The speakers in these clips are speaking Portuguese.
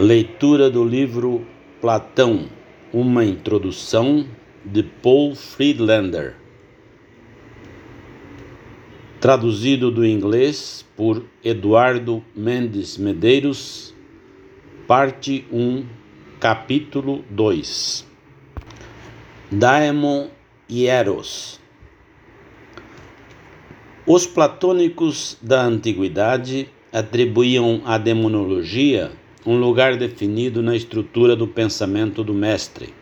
Leitura do livro Platão, uma introdução de Paul Friedlander. Traduzido do inglês por Eduardo Mendes Medeiros, parte 1, capítulo 2. Daemon e Eros. Os platônicos da antiguidade atribuíam à demonologia um lugar definido na estrutura do pensamento do mestre.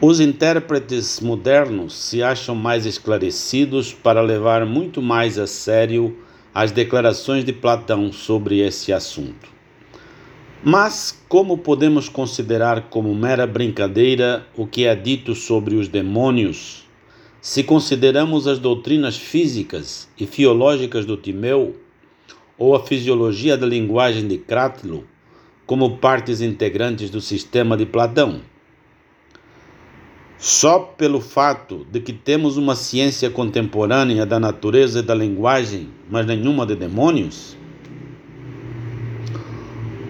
Os intérpretes modernos se acham mais esclarecidos para levar muito mais a sério as declarações de Platão sobre esse assunto. Mas como podemos considerar como mera brincadeira o que é dito sobre os demônios, se consideramos as doutrinas físicas e fiológicas do Timeu? Ou a fisiologia da linguagem de Cratilo como partes integrantes do sistema de Platão. Só pelo fato de que temos uma ciência contemporânea da natureza e da linguagem, mas nenhuma de demônios?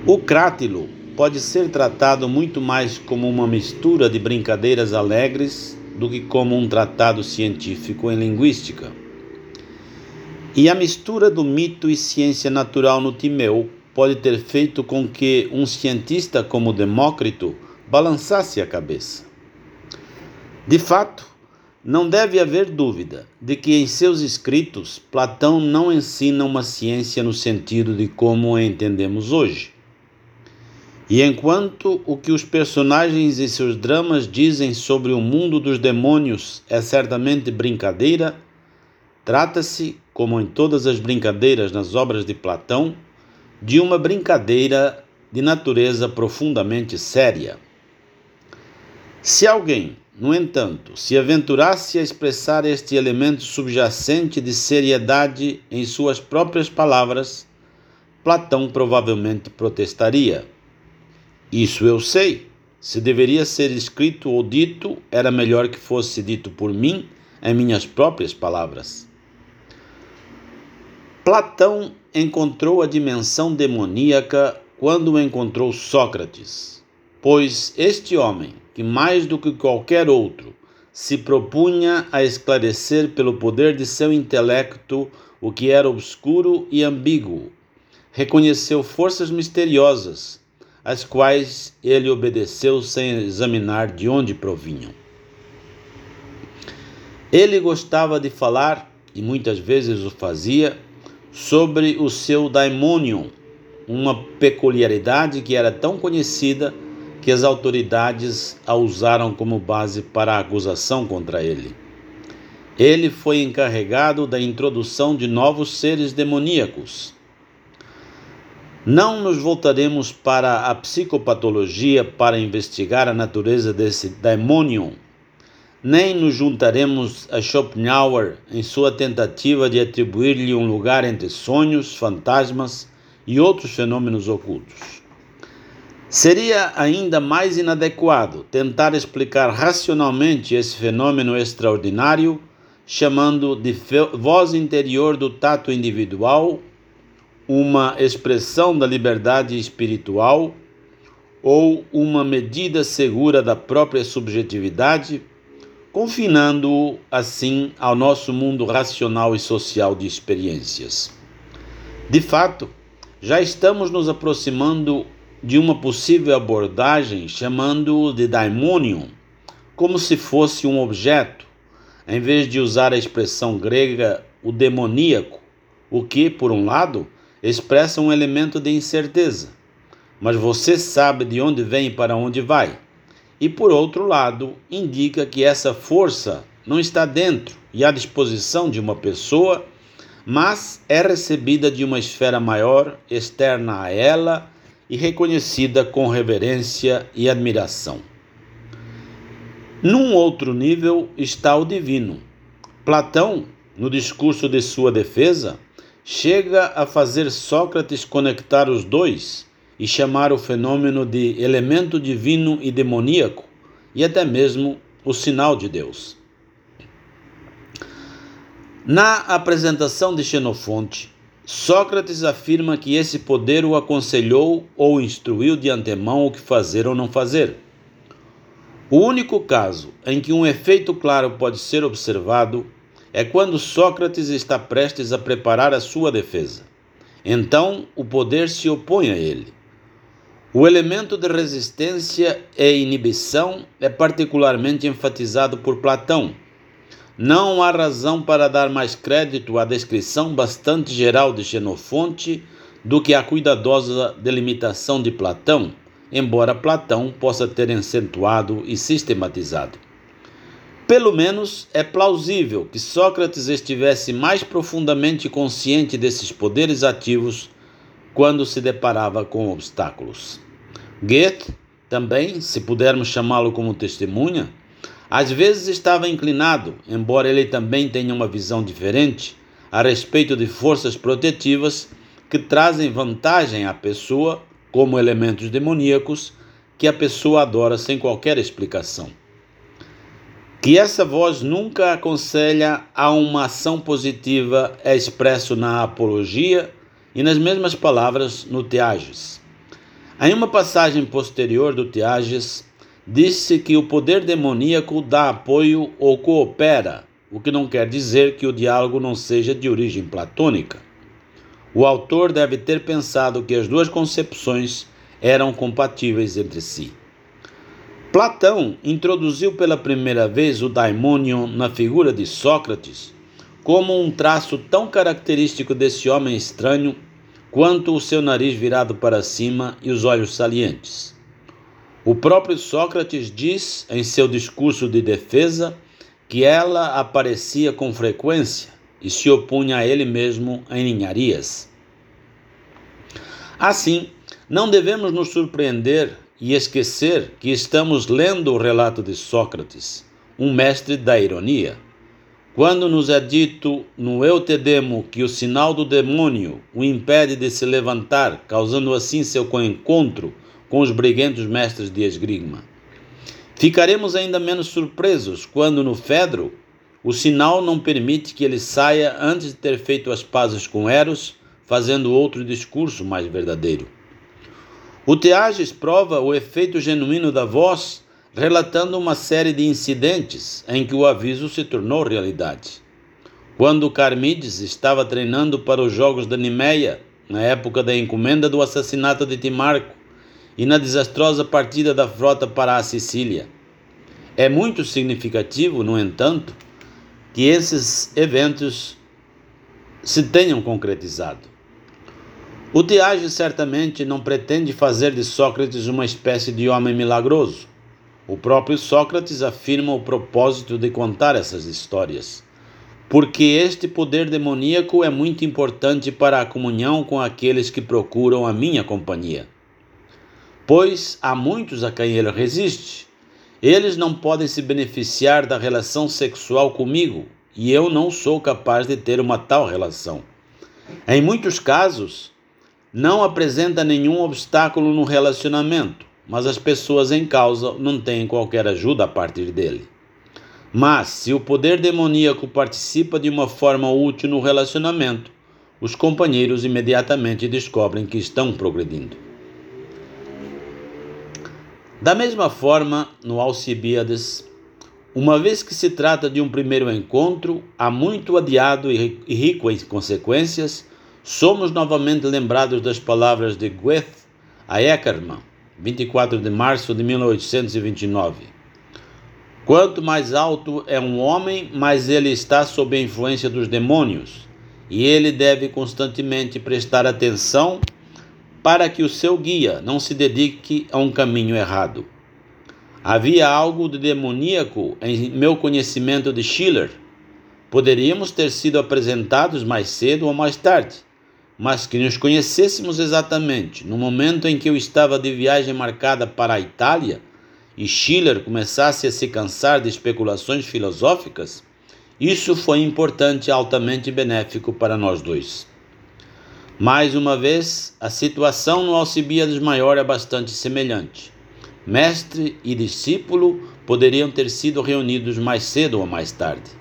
O crátilo pode ser tratado muito mais como uma mistura de brincadeiras alegres do que como um tratado científico em linguística. E a mistura do mito e ciência natural no Timeu pode ter feito com que um cientista como Demócrito balançasse a cabeça. De fato, não deve haver dúvida de que em seus escritos Platão não ensina uma ciência no sentido de como a entendemos hoje. E enquanto o que os personagens e seus dramas dizem sobre o mundo dos demônios é certamente brincadeira, trata-se como em todas as brincadeiras nas obras de Platão, de uma brincadeira de natureza profundamente séria. Se alguém, no entanto, se aventurasse a expressar este elemento subjacente de seriedade em suas próprias palavras, Platão provavelmente protestaria. Isso eu sei. Se deveria ser escrito ou dito, era melhor que fosse dito por mim em minhas próprias palavras. Platão encontrou a dimensão demoníaca quando encontrou Sócrates, pois este homem, que mais do que qualquer outro se propunha a esclarecer pelo poder de seu intelecto o que era obscuro e ambíguo, reconheceu forças misteriosas, às quais ele obedeceu sem examinar de onde provinham. Ele gostava de falar, e muitas vezes o fazia, sobre o seu daimonion, uma peculiaridade que era tão conhecida que as autoridades a usaram como base para a acusação contra ele. Ele foi encarregado da introdução de novos seres demoníacos. Não nos voltaremos para a psicopatologia para investigar a natureza desse daimonion nem nos juntaremos a Schopenhauer em sua tentativa de atribuir-lhe um lugar entre sonhos, fantasmas e outros fenômenos ocultos. Seria ainda mais inadequado tentar explicar racionalmente esse fenômeno extraordinário, chamando de voz interior do tato individual uma expressão da liberdade espiritual ou uma medida segura da própria subjetividade confinando-o assim ao nosso mundo racional e social de experiências. De fato, já estamos nos aproximando de uma possível abordagem chamando-o de daimonium, como se fosse um objeto, em vez de usar a expressão grega o demoníaco, o que, por um lado, expressa um elemento de incerteza. Mas você sabe de onde vem e para onde vai e por outro lado, indica que essa força não está dentro e à disposição de uma pessoa, mas é recebida de uma esfera maior, externa a ela e reconhecida com reverência e admiração. Num outro nível está o divino. Platão, no discurso de sua defesa, chega a fazer Sócrates conectar os dois e chamar o fenômeno de elemento divino e demoníaco, e até mesmo o sinal de Deus. Na apresentação de Xenofonte, Sócrates afirma que esse poder o aconselhou ou instruiu de antemão o que fazer ou não fazer. O único caso em que um efeito claro pode ser observado é quando Sócrates está prestes a preparar a sua defesa. Então, o poder se opõe a ele. O elemento de resistência e inibição é particularmente enfatizado por Platão não há razão para dar mais crédito à descrição bastante geral de Xenofonte do que à cuidadosa delimitação de Platão, embora Platão possa ter acentuado e sistematizado. Pelo menos é plausível que Sócrates estivesse mais profundamente consciente desses poderes ativos quando se deparava com obstáculos. Goethe, também, se pudermos chamá-lo como testemunha, às vezes estava inclinado, embora ele também tenha uma visão diferente, a respeito de forças protetivas que trazem vantagem à pessoa, como elementos demoníacos, que a pessoa adora sem qualquer explicação. Que essa voz nunca aconselha a uma ação positiva é expresso na apologia e nas mesmas palavras no Teages. Em uma passagem posterior do Teages, disse que o poder demoníaco dá apoio ou coopera, o que não quer dizer que o diálogo não seja de origem platônica. O autor deve ter pensado que as duas concepções eram compatíveis entre si. Platão introduziu pela primeira vez o daimonion na figura de Sócrates como um traço tão característico desse homem estranho quanto o seu nariz virado para cima e os olhos salientes. O próprio Sócrates diz em seu discurso de defesa que ela aparecia com frequência e se opunha a ele mesmo em ninharias. Assim, não devemos nos surpreender e esquecer que estamos lendo o relato de Sócrates, um mestre da ironia. Quando nos é dito no Eutedemo que o sinal do demônio o impede de se levantar, causando assim seu encontro com os briguentos mestres de esgrima. Ficaremos ainda menos surpresos quando no Fedro o sinal não permite que ele saia antes de ter feito as pazes com Eros, fazendo outro discurso mais verdadeiro. O Teages prova o efeito genuíno da voz, relatando uma série de incidentes em que o aviso se tornou realidade. Quando Carmides estava treinando para os Jogos da Nimeia, na época da encomenda do assassinato de Timarco, e na desastrosa partida da frota para a Sicília. É muito significativo, no entanto, que esses eventos se tenham concretizado. O Tiage certamente não pretende fazer de Sócrates uma espécie de homem milagroso. O próprio Sócrates afirma o propósito de contar essas histórias, porque este poder demoníaco é muito importante para a comunhão com aqueles que procuram a minha companhia pois há muitos a quem ele resiste. Eles não podem se beneficiar da relação sexual comigo e eu não sou capaz de ter uma tal relação. Em muitos casos, não apresenta nenhum obstáculo no relacionamento, mas as pessoas em causa não têm qualquer ajuda a partir dele. Mas, se o poder demoníaco participa de uma forma útil no relacionamento, os companheiros imediatamente descobrem que estão progredindo. Da mesma forma, no Alcibiades, uma vez que se trata de um primeiro encontro, há muito adiado e rico em consequências, somos novamente lembrados das palavras de Goethe a Eckermann, 24 de março de 1829. Quanto mais alto é um homem, mais ele está sob a influência dos demônios, e ele deve constantemente prestar atenção para que o seu guia não se dedique a um caminho errado. Havia algo de demoníaco em meu conhecimento de Schiller. Poderíamos ter sido apresentados mais cedo ou mais tarde, mas que nos conhecêssemos exatamente no momento em que eu estava de viagem marcada para a Itália e Schiller começasse a se cansar de especulações filosóficas, isso foi importante e altamente benéfico para nós dois. Mais uma vez, a situação no Alcibiades Maior é bastante semelhante. Mestre e discípulo poderiam ter sido reunidos mais cedo ou mais tarde.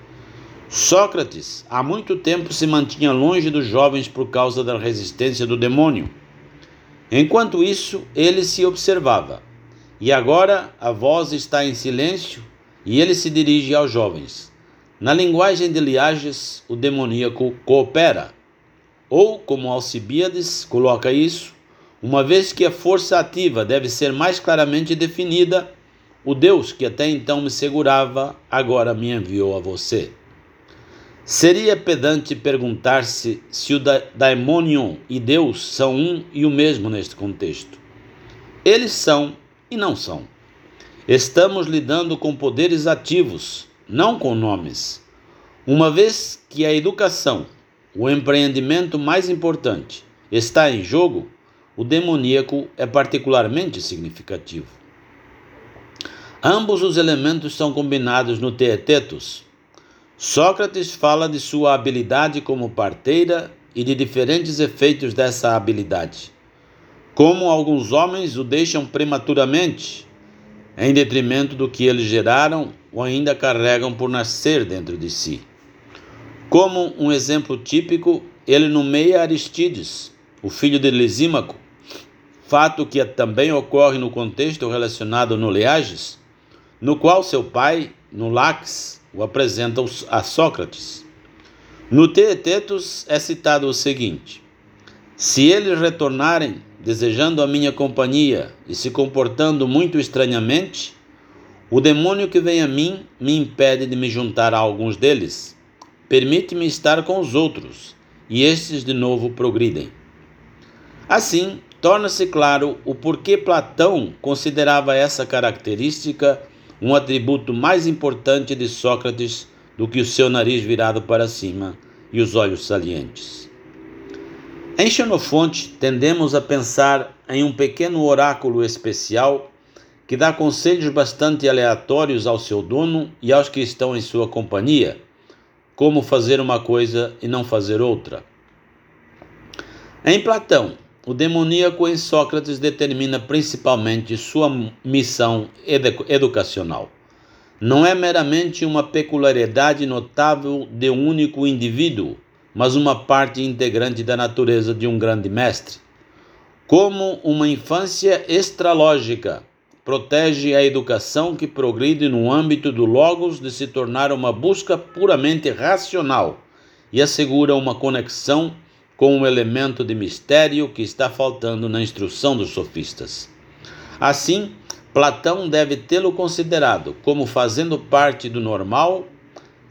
Sócrates há muito tempo se mantinha longe dos jovens por causa da resistência do demônio. Enquanto isso, ele se observava. E agora a voz está em silêncio e ele se dirige aos jovens. Na linguagem de Liages, o demoníaco coopera. Ou, como Alcibiades coloca isso, uma vez que a força ativa deve ser mais claramente definida, o Deus que até então me segurava agora me enviou a você. Seria pedante perguntar-se se o daimonion e Deus são um e o mesmo neste contexto. Eles são e não são. Estamos lidando com poderes ativos, não com nomes. Uma vez que a educação, o empreendimento mais importante, está em jogo, o demoníaco é particularmente significativo. Ambos os elementos são combinados no Teetetos, Sócrates fala de sua habilidade como parteira e de diferentes efeitos dessa habilidade. Como alguns homens o deixam prematuramente, em detrimento do que eles geraram ou ainda carregam por nascer dentro de si. Como um exemplo típico, ele nomeia Aristides, o filho de Lisímaco, fato que também ocorre no contexto relacionado no Leages, no qual seu pai, no Lax, o apresenta a Sócrates. No Teetetos é citado o seguinte: Se eles retornarem desejando a minha companhia e se comportando muito estranhamente, o demônio que vem a mim me impede de me juntar a alguns deles. Permite-me estar com os outros, e estes de novo progridem. Assim, torna-se claro o porquê Platão considerava essa característica um atributo mais importante de Sócrates do que o seu nariz virado para cima e os olhos salientes. Em Xenofonte, tendemos a pensar em um pequeno oráculo especial que dá conselhos bastante aleatórios ao seu dono e aos que estão em sua companhia, como fazer uma coisa e não fazer outra. Em Platão, o demoníaco em Sócrates determina principalmente sua missão educacional. Não é meramente uma peculiaridade notável de um único indivíduo, mas uma parte integrante da natureza de um grande mestre. Como uma infância extralógica protege a educação que progride no âmbito do logos de se tornar uma busca puramente racional e assegura uma conexão com um elemento de mistério que está faltando na instrução dos sofistas. Assim, Platão deve tê-lo considerado como fazendo parte do normal,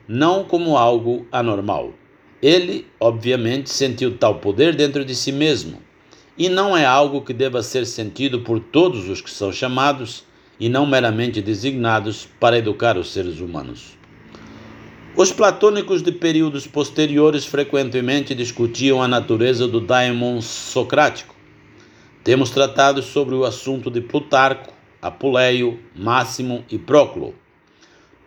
não como algo anormal. Ele, obviamente, sentiu tal poder dentro de si mesmo, e não é algo que deva ser sentido por todos os que são chamados e não meramente designados para educar os seres humanos. Os platônicos de períodos posteriores frequentemente discutiam a natureza do daimon socrático. Temos tratado sobre o assunto de Plutarco, Apuleio, Máximo e Próclo.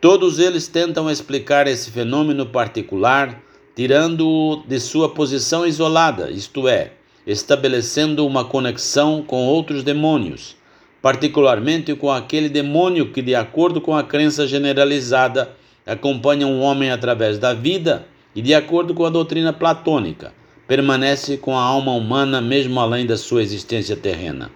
Todos eles tentam explicar esse fenômeno particular, tirando-o de sua posição isolada, isto é, estabelecendo uma conexão com outros demônios, particularmente com aquele demônio que, de acordo com a crença generalizada, acompanha um homem através da vida e, de acordo com a doutrina platônica, permanece com a alma humana mesmo além da sua existência terrena.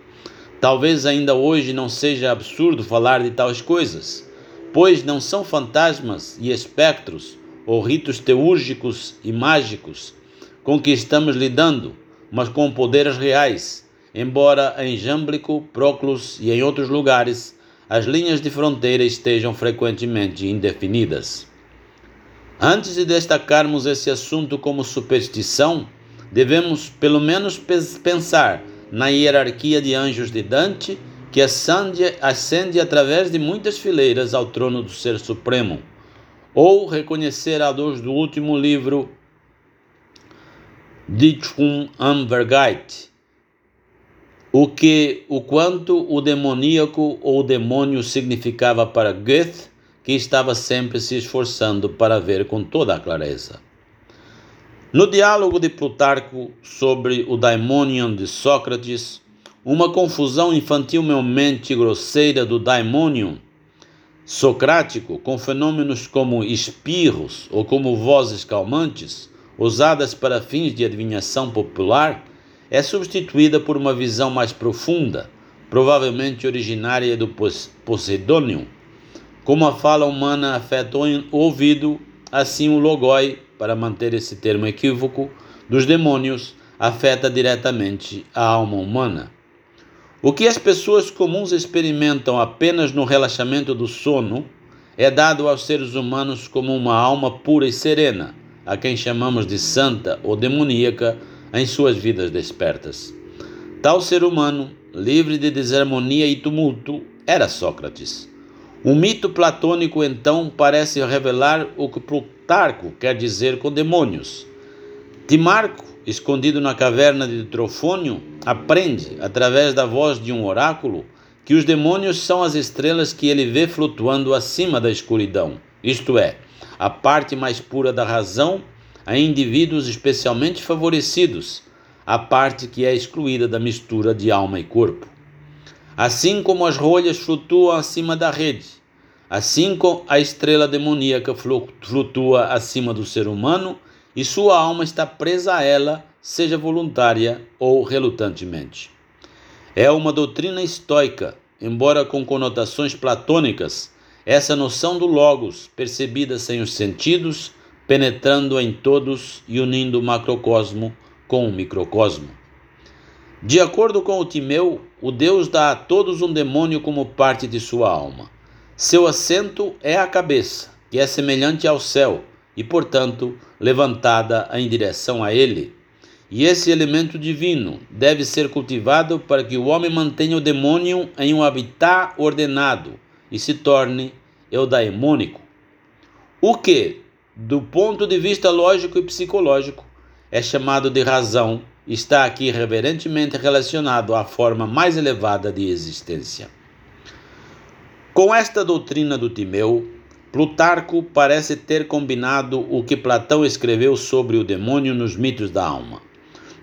Talvez ainda hoje não seja absurdo falar de tais coisas, pois não são fantasmas e espectros ou ritos teúrgicos e mágicos com que estamos lidando, mas com poderes reais, embora em Jâmblico, Proclus e em outros lugares as linhas de fronteira estejam frequentemente indefinidas. Antes de destacarmos esse assunto como superstição, devemos pelo menos pensar na hierarquia de anjos de Dante, que ascende, ascende através de muitas fileiras ao trono do Ser Supremo, ou reconhecer a luz do último livro Dichum Amvergeit, o que o quanto o demoníaco ou demônio significava para Goethe, que estava sempre se esforçando para ver com toda a clareza. No diálogo de Plutarco sobre o daimonion de Sócrates, uma confusão infantilmente grosseira do daimonion socrático, com fenômenos como espirros ou como vozes calmantes, usadas para fins de adivinhação popular, é substituída por uma visão mais profunda, provavelmente originária do Poseidônio. Como a fala humana afeta o ouvido, assim o logoi, para manter esse termo equívoco, dos demônios afeta diretamente a alma humana. O que as pessoas comuns experimentam apenas no relaxamento do sono é dado aos seres humanos como uma alma pura e serena, a quem chamamos de santa ou demoníaca em suas vidas despertas. Tal ser humano, livre de desarmonia e tumulto, era Sócrates. Um mito platônico então parece revelar o que Plutarco quer dizer com demônios. Timarco, escondido na caverna de Trofônio, aprende, através da voz de um oráculo, que os demônios são as estrelas que ele vê flutuando acima da escuridão, isto é, a parte mais pura da razão a indivíduos especialmente favorecidos, a parte que é excluída da mistura de alma e corpo. Assim como as rolhas flutuam acima da rede, assim como a estrela demoníaca flutua acima do ser humano e sua alma está presa a ela, seja voluntária ou relutantemente. É uma doutrina estoica, embora com conotações platônicas, essa noção do Logos, percebida sem os sentidos, penetrando em todos e unindo o macrocosmo com o microcosmo. De acordo com o Timeu, o Deus dá a todos um demônio como parte de sua alma. Seu assento é a cabeça, que é semelhante ao céu e, portanto, levantada em direção a ele. E esse elemento divino deve ser cultivado para que o homem mantenha o demônio em um habitat ordenado e se torne eudaimônico. O que, do ponto de vista lógico e psicológico, é chamado de razão, está aqui reverentemente relacionado à forma mais elevada de existência. Com esta doutrina do Timeu, Plutarco parece ter combinado o que Platão escreveu sobre o demônio nos mitos da alma.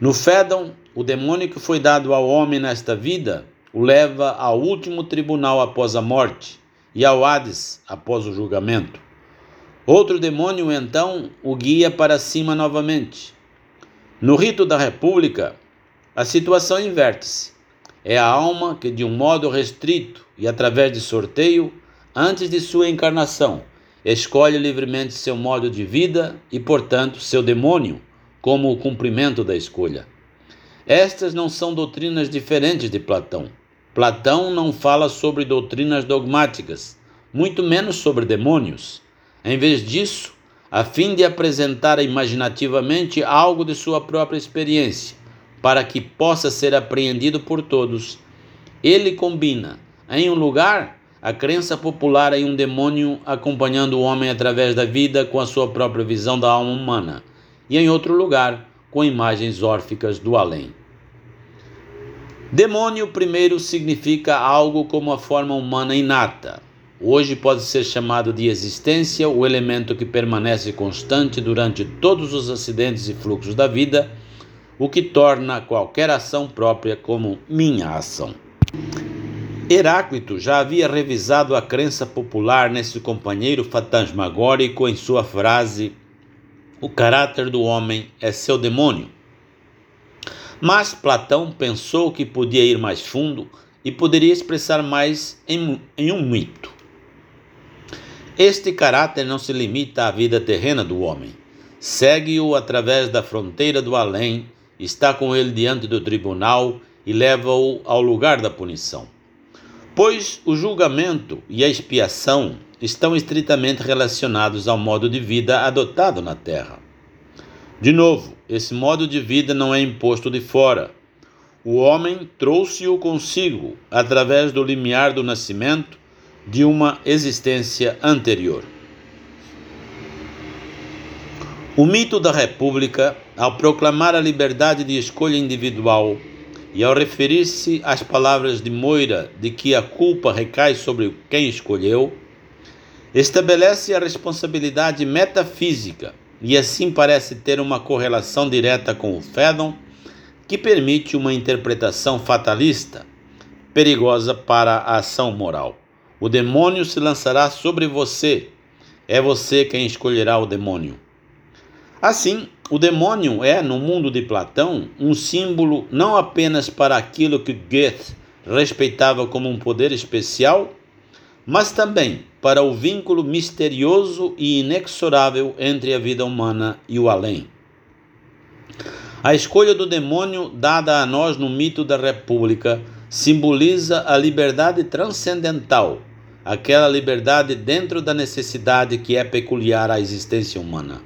No Fédon, o demônio que foi dado ao homem nesta vida o leva ao último tribunal após a morte e ao Hades após o julgamento. Outro demônio então o guia para cima novamente. No rito da República, a situação inverte-se. É a alma que, de um modo restrito e através de sorteio, antes de sua encarnação, escolhe livremente seu modo de vida e, portanto, seu demônio, como o cumprimento da escolha. Estas não são doutrinas diferentes de Platão. Platão não fala sobre doutrinas dogmáticas, muito menos sobre demônios. Em vez disso, a fim de apresentar imaginativamente algo de sua própria experiência, para que possa ser apreendido por todos, ele combina, em um lugar, a crença popular em um demônio acompanhando o homem através da vida com a sua própria visão da alma humana, e em outro lugar, com imagens órficas do além. Demônio, primeiro, significa algo como a forma humana inata, Hoje pode ser chamado de existência o elemento que permanece constante durante todos os acidentes e fluxos da vida, o que torna qualquer ação própria como minha ação. Heráclito já havia revisado a crença popular nesse companheiro fantasmagórico em sua frase: O caráter do homem é seu demônio. Mas Platão pensou que podia ir mais fundo e poderia expressar mais em, em um mito. Este caráter não se limita à vida terrena do homem. Segue-o através da fronteira do além, está com ele diante do tribunal e leva-o ao lugar da punição. Pois o julgamento e a expiação estão estritamente relacionados ao modo de vida adotado na terra. De novo, esse modo de vida não é imposto de fora. O homem trouxe-o consigo através do limiar do nascimento de uma existência anterior. O mito da República, ao proclamar a liberdade de escolha individual e ao referir-se às palavras de Moira de que a culpa recai sobre quem escolheu, estabelece a responsabilidade metafísica e assim parece ter uma correlação direta com o Fédon, que permite uma interpretação fatalista, perigosa para a ação moral. O demônio se lançará sobre você. É você quem escolherá o demônio. Assim, o demônio é, no mundo de Platão, um símbolo não apenas para aquilo que Goethe respeitava como um poder especial, mas também para o vínculo misterioso e inexorável entre a vida humana e o além. A escolha do demônio dada a nós no mito da República simboliza a liberdade transcendental, aquela liberdade dentro da necessidade que é peculiar à existência humana.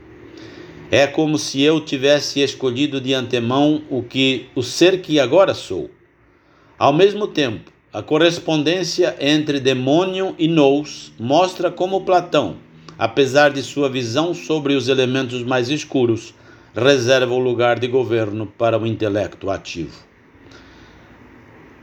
É como se eu tivesse escolhido de antemão o que o ser que agora sou. Ao mesmo tempo, a correspondência entre demônio e nous mostra como Platão, apesar de sua visão sobre os elementos mais escuros, reserva o lugar de governo para o intelecto ativo.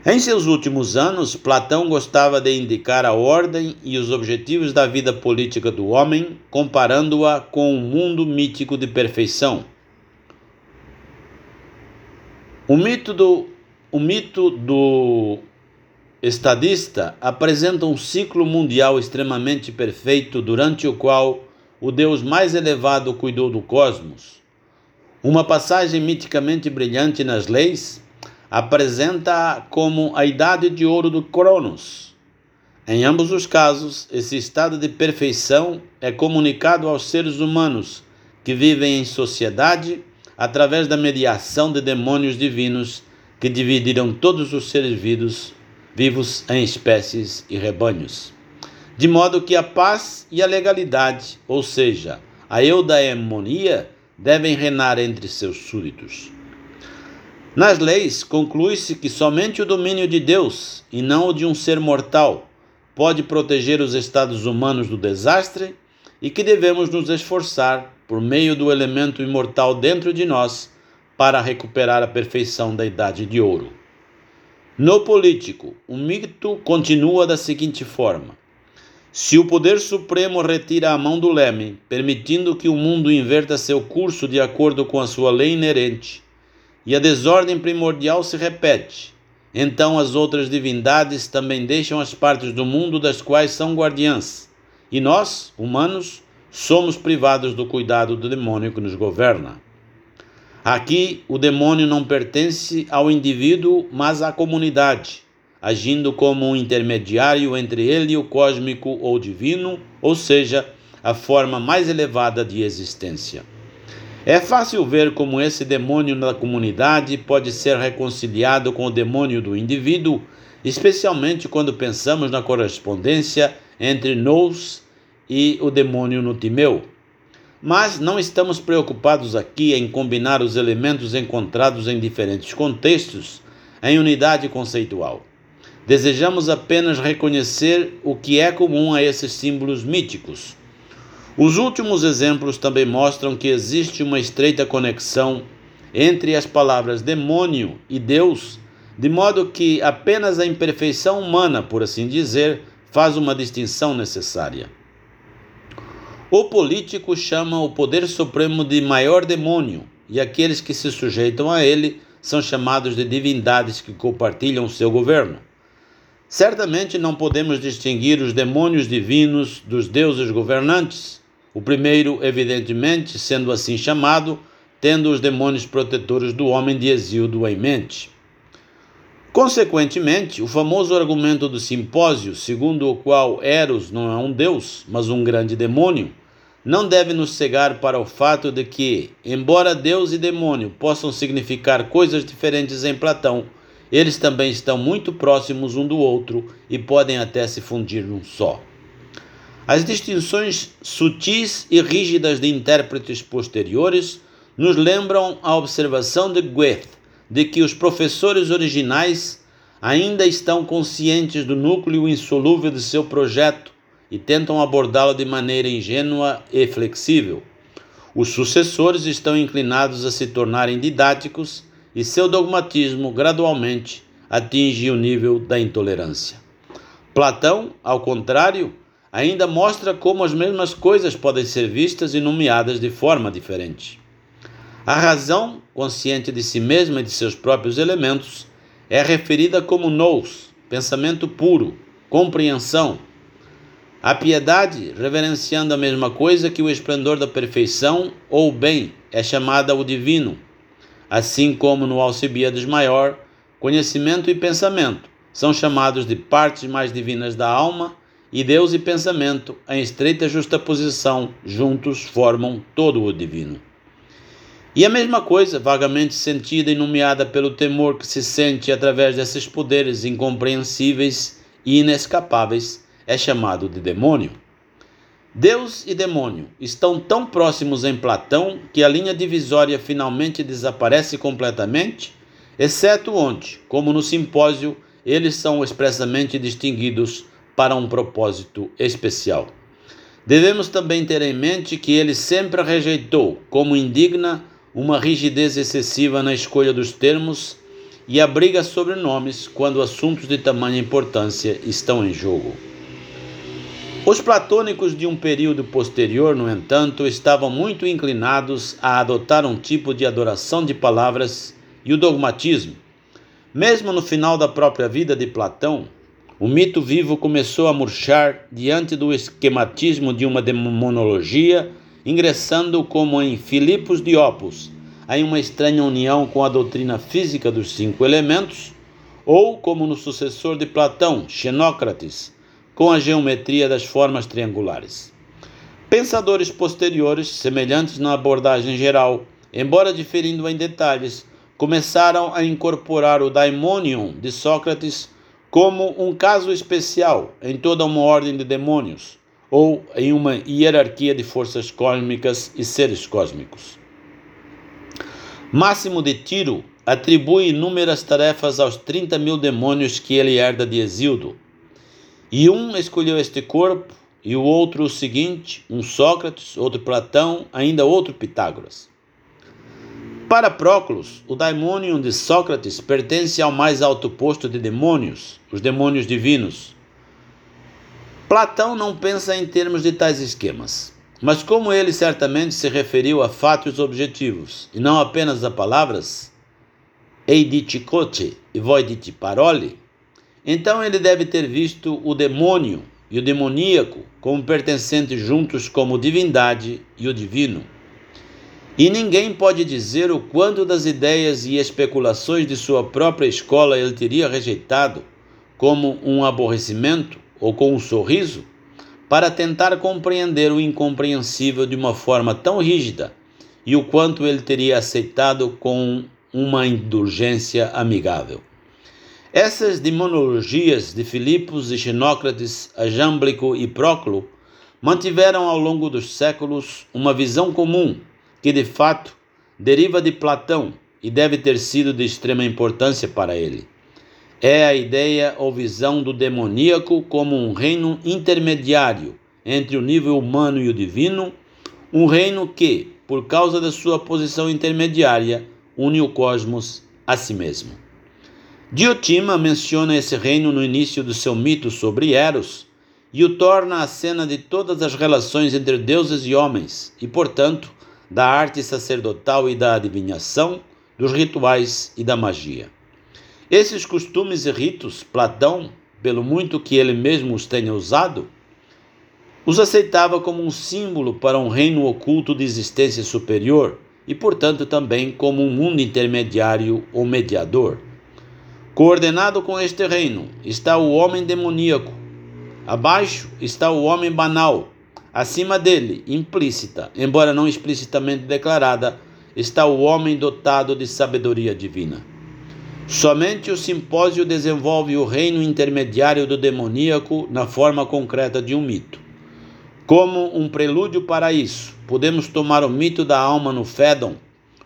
Em seus últimos anos, Platão gostava de indicar a ordem e os objetivos da vida política do homem, comparando-a com um mundo mítico de perfeição. O mito do, o mito do estadista apresenta um ciclo mundial extremamente perfeito durante o qual o Deus mais elevado cuidou do cosmos. Uma passagem miticamente brilhante nas leis apresenta como a idade de ouro do Cronos. Em ambos os casos, esse estado de perfeição é comunicado aos seres humanos que vivem em sociedade através da mediação de demônios divinos que dividiram todos os seres vivos vivos em espécies e rebanhos. De modo que a paz e a legalidade, ou seja, a eudaimonia, devem reinar entre seus súditos. Nas leis, conclui-se que somente o domínio de Deus, e não o de um ser mortal, pode proteger os estados humanos do desastre e que devemos nos esforçar, por meio do elemento imortal dentro de nós, para recuperar a perfeição da Idade de Ouro. No político, o mito continua da seguinte forma: se o poder supremo retira a mão do leme, permitindo que o mundo inverta seu curso de acordo com a sua lei inerente, e a desordem primordial se repete, então as outras divindades também deixam as partes do mundo das quais são guardiãs, e nós, humanos, somos privados do cuidado do demônio que nos governa. Aqui, o demônio não pertence ao indivíduo, mas à comunidade, agindo como um intermediário entre ele e o cósmico ou divino, ou seja, a forma mais elevada de existência. É fácil ver como esse demônio na comunidade pode ser reconciliado com o demônio do indivíduo, especialmente quando pensamos na correspondência entre nós e o demônio no Timeu. Mas não estamos preocupados aqui em combinar os elementos encontrados em diferentes contextos em unidade conceitual. Desejamos apenas reconhecer o que é comum a esses símbolos míticos. Os últimos exemplos também mostram que existe uma estreita conexão entre as palavras demônio e Deus, de modo que apenas a imperfeição humana, por assim dizer, faz uma distinção necessária. O político chama o poder supremo de maior demônio, e aqueles que se sujeitam a ele são chamados de divindades que compartilham seu governo. Certamente não podemos distinguir os demônios divinos dos deuses governantes, o primeiro, evidentemente, sendo assim chamado, tendo os demônios protetores do homem de Exíodo em mente. Consequentemente, o famoso argumento do simpósio, segundo o qual Eros não é um deus, mas um grande demônio, não deve nos cegar para o fato de que, embora Deus e demônio possam significar coisas diferentes em Platão, eles também estão muito próximos um do outro e podem até se fundir num só. As distinções sutis e rígidas de intérpretes posteriores nos lembram a observação de Goethe de que os professores originais ainda estão conscientes do núcleo insolúvel de seu projeto e tentam abordá-lo de maneira ingênua e flexível. Os sucessores estão inclinados a se tornarem didáticos e seu dogmatismo gradualmente atinge o nível da intolerância. Platão, ao contrário, ainda mostra como as mesmas coisas podem ser vistas e nomeadas de forma diferente. A razão, consciente de si mesma e de seus próprios elementos, é referida como nous, pensamento puro, compreensão, A piedade, reverenciando a mesma coisa que o esplendor da perfeição ou bem, é chamada o divino, assim como no Alcibiades Maior, conhecimento e pensamento são chamados de partes mais divinas da alma, e Deus e pensamento, em estreita justaposição, juntos formam todo o divino. E a mesma coisa, vagamente sentida e nomeada pelo temor que se sente através desses poderes incompreensíveis e inescapáveis, é chamado de demônio. Deus e demônio estão tão próximos em Platão que a linha divisória finalmente desaparece completamente, exceto onde, como no simpósio, eles são expressamente distinguidos para um propósito especial. Devemos também ter em mente que ele sempre rejeitou, como indigna, uma rigidez excessiva na escolha dos termos e abriga sobrenomes quando assuntos de tamanha importância estão em jogo. Os platônicos de um período posterior, no entanto, estavam muito inclinados a adotar um tipo de adoração de palavras e o dogmatismo. Mesmo no final da própria vida de Platão, o mito vivo começou a murchar diante do esquematismo de uma demonologia ingressando como em Filipos de Opus, em uma estranha união com a doutrina física dos cinco elementos, ou como no sucessor de Platão, Xenócrates, com a geometria das formas triangulares. Pensadores posteriores, semelhantes na abordagem geral, embora diferindo em detalhes, começaram a incorporar o daimonion de Sócrates como um caso especial em toda uma ordem de demônios ou em uma hierarquia de forças cósmicas e seres cósmicos. Máximo de Tiro atribui inúmeras tarefas aos 30 mil demônios que ele herda de Exildo. E um escolheu este corpo, e o outro o seguinte, um Sócrates, outro Platão, ainda outro Pitágoras. Para Próclus, o daimônio de Sócrates pertence ao mais alto posto de demônios, os demônios divinos, Platão não pensa em termos de tais esquemas, mas como ele certamente se referiu a fatos objetivos e não apenas a palavras, eidite cote e voidite parole, então ele deve ter visto o demônio e o demoníaco como pertencentes juntos como divindade e o divino. E ninguém pode dizer o quanto das ideias e especulações de sua própria escola ele teria rejeitado como um aborrecimento ou com um sorriso para tentar compreender o incompreensível de uma forma tão rígida e o quanto ele teria aceitado com uma indulgência amigável. Essas demonologias de Filipos e Xenócrates, Ajâmblico e Próclo mantiveram ao longo dos séculos uma visão comum que, de fato, deriva de Platão e deve ter sido de extrema importância para ele é a ideia ou visão do demoníaco como um reino intermediário entre o nível humano e o divino, um reino que, por causa da sua posição intermediária, une o cosmos a si mesmo. Diotima menciona esse reino no início do seu mito sobre Eros e o torna a cena de todas as relações entre deuses e homens, e, portanto, da arte sacerdotal e da adivinhação, dos rituais e da magia. Esses costumes e ritos, Platão, pelo muito que ele mesmo os tenha usado, os aceitava como um símbolo para um reino oculto de existência superior e, portanto, também como um mundo intermediário ou mediador. Coordenado com este reino está o homem demoníaco, abaixo está o homem banal, acima dele, implícita, embora não explicitamente declarada, está o homem dotado de sabedoria divina. Somente o simpósio desenvolve o reino intermediário do demoníaco na forma concreta de um mito. Como um prelúdio para isso, podemos tomar o mito da alma no Fédon,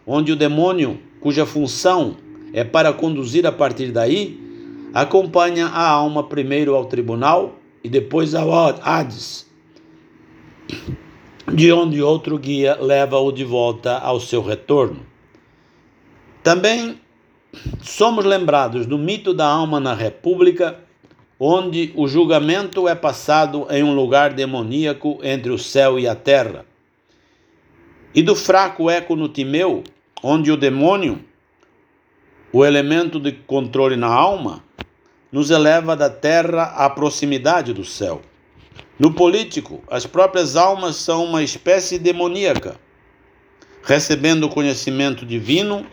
onde o demônio, cuja função é para conduzir a partir daí, acompanha a alma primeiro ao tribunal e depois ao Hades, de onde outro guia leva-o de volta ao seu retorno. Também somos lembrados do mito da alma na República, onde o julgamento é passado em um lugar demoníaco entre o céu e a terra, e do fraco eco no Timeu, onde o demônio, o elemento de controle na alma, nos eleva da terra à proximidade do céu. No político, as próprias almas são uma espécie demoníaca, recebendo o conhecimento divino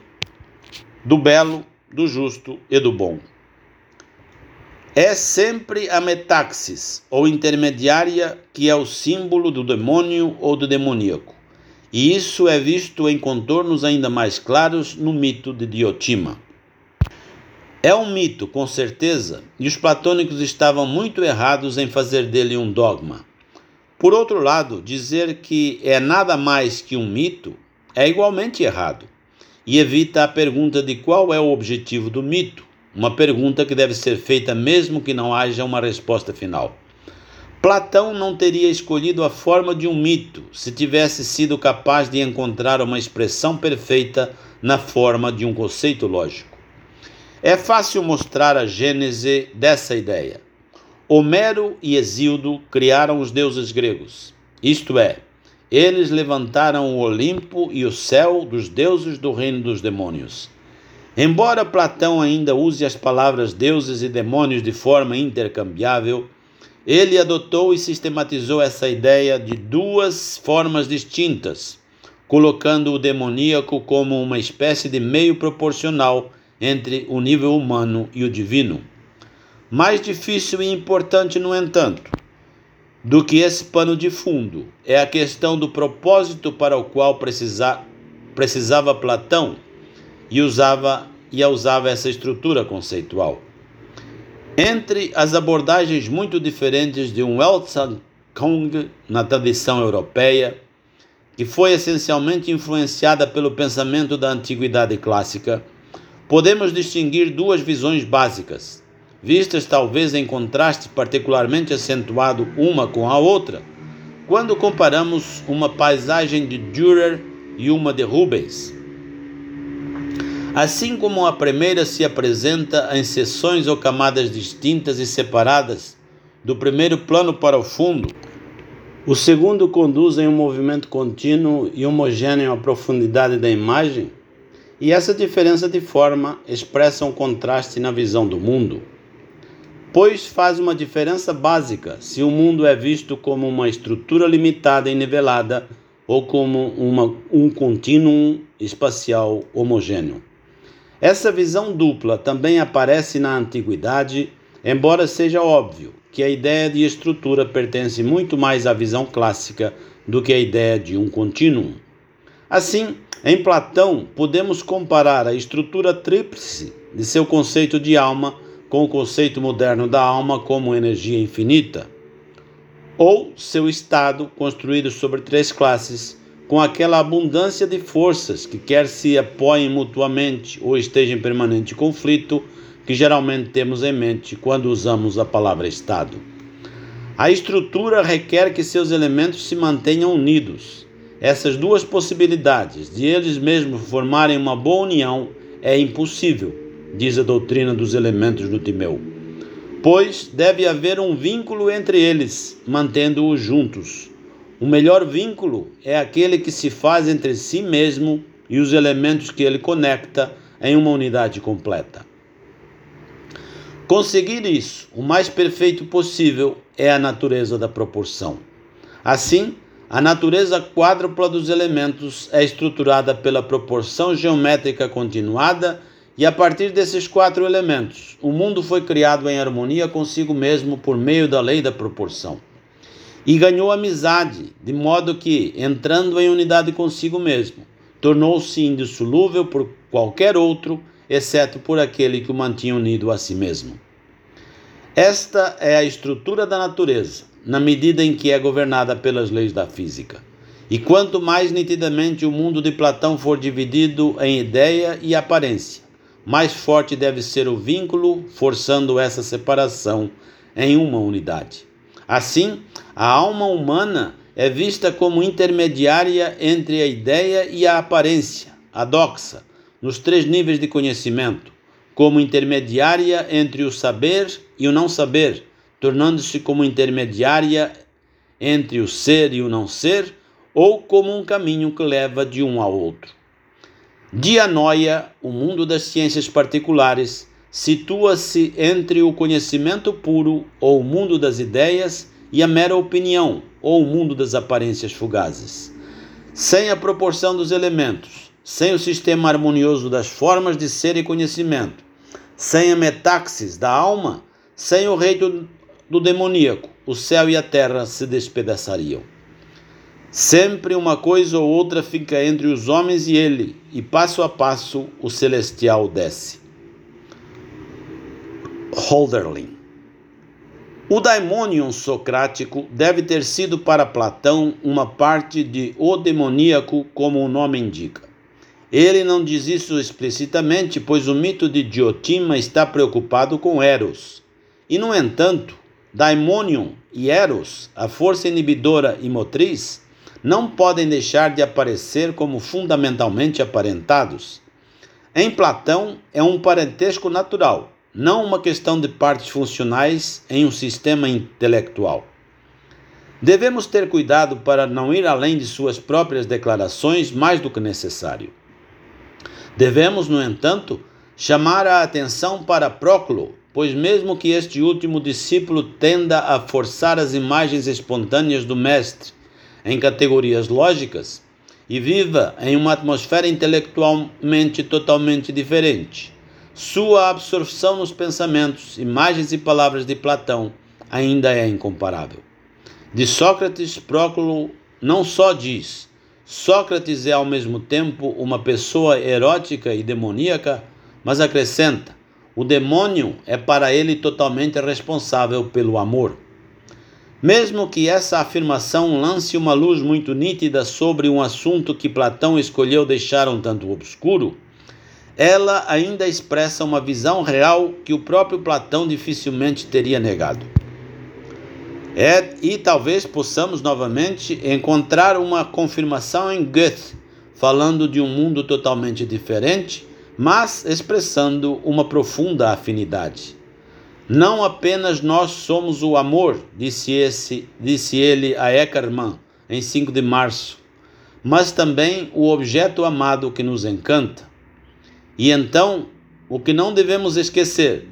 do belo, do justo e do bom. É sempre a metaxis, ou intermediária, que é o símbolo do demônio ou do demoníaco. E isso é visto em contornos ainda mais claros no mito de Diotima. É um mito, com certeza, e os platônicos estavam muito errados em fazer dele um dogma. Por outro lado, dizer que é nada mais que um mito é igualmente errado e evita a pergunta de qual é o objetivo do mito, uma pergunta que deve ser feita mesmo que não haja uma resposta final. Platão não teria escolhido a forma de um mito se tivesse sido capaz de encontrar uma expressão perfeita na forma de um conceito lógico. É fácil mostrar a gênese dessa ideia. Homero e Hesíodo criaram os deuses gregos, isto é, eles levantaram o Olimpo e o céu dos deuses do reino dos demônios. Embora Platão ainda use as palavras deuses e demônios de forma intercambiável, ele adotou e sistematizou essa ideia de duas formas distintas, colocando o demoníaco como uma espécie de meio proporcional entre o nível humano e o divino. Mais difícil e importante, no entanto, do que esse pano de fundo é a questão do propósito para o qual precisa, precisava Platão e usava e usava essa estrutura conceitual. Entre as abordagens muito diferentes de um Weltanschauung na tradição europeia, que foi essencialmente influenciada pelo pensamento da antiguidade clássica, podemos distinguir duas visões básicas, vistas talvez em contraste particularmente acentuado uma com a outra, quando comparamos uma paisagem de Dürer e uma de Rubens. Assim como a primeira se apresenta em seções ou camadas distintas e separadas, do primeiro plano para o fundo, o segundo conduz em um movimento contínuo e homogêneo à profundidade da imagem, e essa diferença de forma expressa um contraste na visão do mundo, pois faz uma diferença básica se o mundo é visto como uma estrutura limitada e nivelada ou como uma, um contínuo espacial homogêneo. Essa visão dupla também aparece na antiguidade, embora seja óbvio que a ideia de estrutura pertence muito mais à visão clássica do que à ideia de um contínuo. Assim, em Platão, podemos comparar a estrutura tríplice de seu conceito de alma com o conceito moderno da alma como energia infinita, ou seu estado construído sobre três classes, com aquela abundância de forças que quer se apoiem mutuamente ou estejam em permanente conflito, que geralmente temos em mente quando usamos a palavra estado. A estrutura requer que seus elementos se mantenham unidos essas duas possibilidades de eles mesmos formarem uma boa união é impossível, diz a doutrina dos elementos do Timeu. Pois deve haver um vínculo entre eles, mantendo-os juntos. O melhor vínculo é aquele que se faz entre si mesmo e os elementos que ele conecta em uma unidade completa. Conseguir isso, o mais perfeito possível, é a natureza da proporção. Assim, a natureza quádrupla dos elementos é estruturada pela proporção geométrica continuada, e a partir desses quatro elementos, o mundo foi criado em harmonia consigo mesmo por meio da lei da proporção. E ganhou amizade, de modo que, entrando em unidade consigo mesmo, tornou-se indissolúvel por qualquer outro, exceto por aquele que o mantinha unido a si mesmo. Esta é a estrutura da natureza na medida em que é governada pelas leis da física. E quanto mais nitidamente o mundo de Platão for dividido em ideia e aparência, mais forte deve ser o vínculo, forçando essa separação em uma unidade. Assim, a alma humana é vista como intermediária entre a ideia e a aparência, a doxa, nos três níveis de conhecimento, como intermediária entre o saber e o não saber tornando-se como intermediária entre o ser e o não ser, ou como um caminho que leva de um ao outro. Dianoia, o mundo das ciências particulares, situa-se entre o conhecimento puro ou o mundo das ideias e a mera opinião, ou o mundo das aparências fugazes. Sem a proporção dos elementos, sem o sistema harmonioso das formas de ser e conhecimento, sem a metaxis da alma, sem o reino do demoníaco, o céu e a terra se despedaçariam. Sempre uma coisa ou outra fica entre os homens e ele, e passo a passo o celestial desce. Holderlin o daimonion socrático deve ter sido para Platão uma parte de o demoníaco, como o nome indica. Ele não diz isso explicitamente, pois o mito de Diotima está preocupado com Eros. E, no entanto, daimonion e Eros, a força inibidora e motriz, não podem deixar de aparecer como fundamentalmente aparentados. Em Platão, é um parentesco natural não uma questão de partes funcionais em um sistema intelectual. Devemos ter cuidado para não ir além de suas próprias declarações mais do que necessário. Devemos, no entanto, chamar a atenção para Próclo, pois, mesmo que este último discípulo tenda a forçar as imagens espontâneas do Mestre em categorias lógicas e viva em uma atmosfera intelectualmente totalmente diferente, sua absorção nos pensamentos, imagens e palavras de Platão ainda é incomparável. De Sócrates, Próclo não só diz: Sócrates é ao mesmo tempo uma pessoa erótica e demoníaca, mas acrescenta: o demônio é para ele totalmente responsável pelo amor. Mesmo que essa afirmação lance uma luz muito nítida sobre um assunto que Platão escolheu deixar um tanto obscuro, ela ainda expressa uma visão real que o próprio Platão dificilmente teria negado. É, e talvez possamos novamente encontrar uma confirmação em Goethe, falando de um mundo totalmente diferente, mas expressando uma profunda afinidade. Não apenas nós somos o amor, disse, esse, disse ele a Eckermann em 5 de março, mas também o objeto amado que nos encanta. E então, o que não devemos esquecer,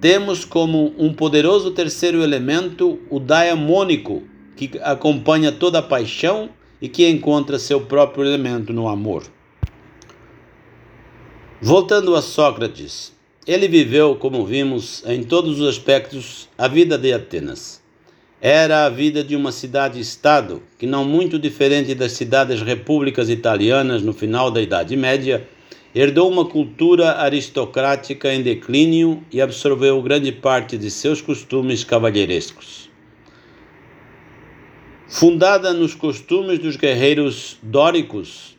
temos como um poderoso terceiro elemento o daimônico, que acompanha toda a paixão e que encontra seu próprio elemento no amor. Voltando a Sócrates, ele viveu, como vimos, em todos os aspectos, a vida de Atenas. Era a vida de uma cidade-estado, que não muito diferente das cidades-repúblicas italianas no final da Idade Média, herdou uma cultura aristocrática em declínio e absorveu grande parte de seus costumes cavalheirescos. Fundada nos costumes dos guerreiros dóricos,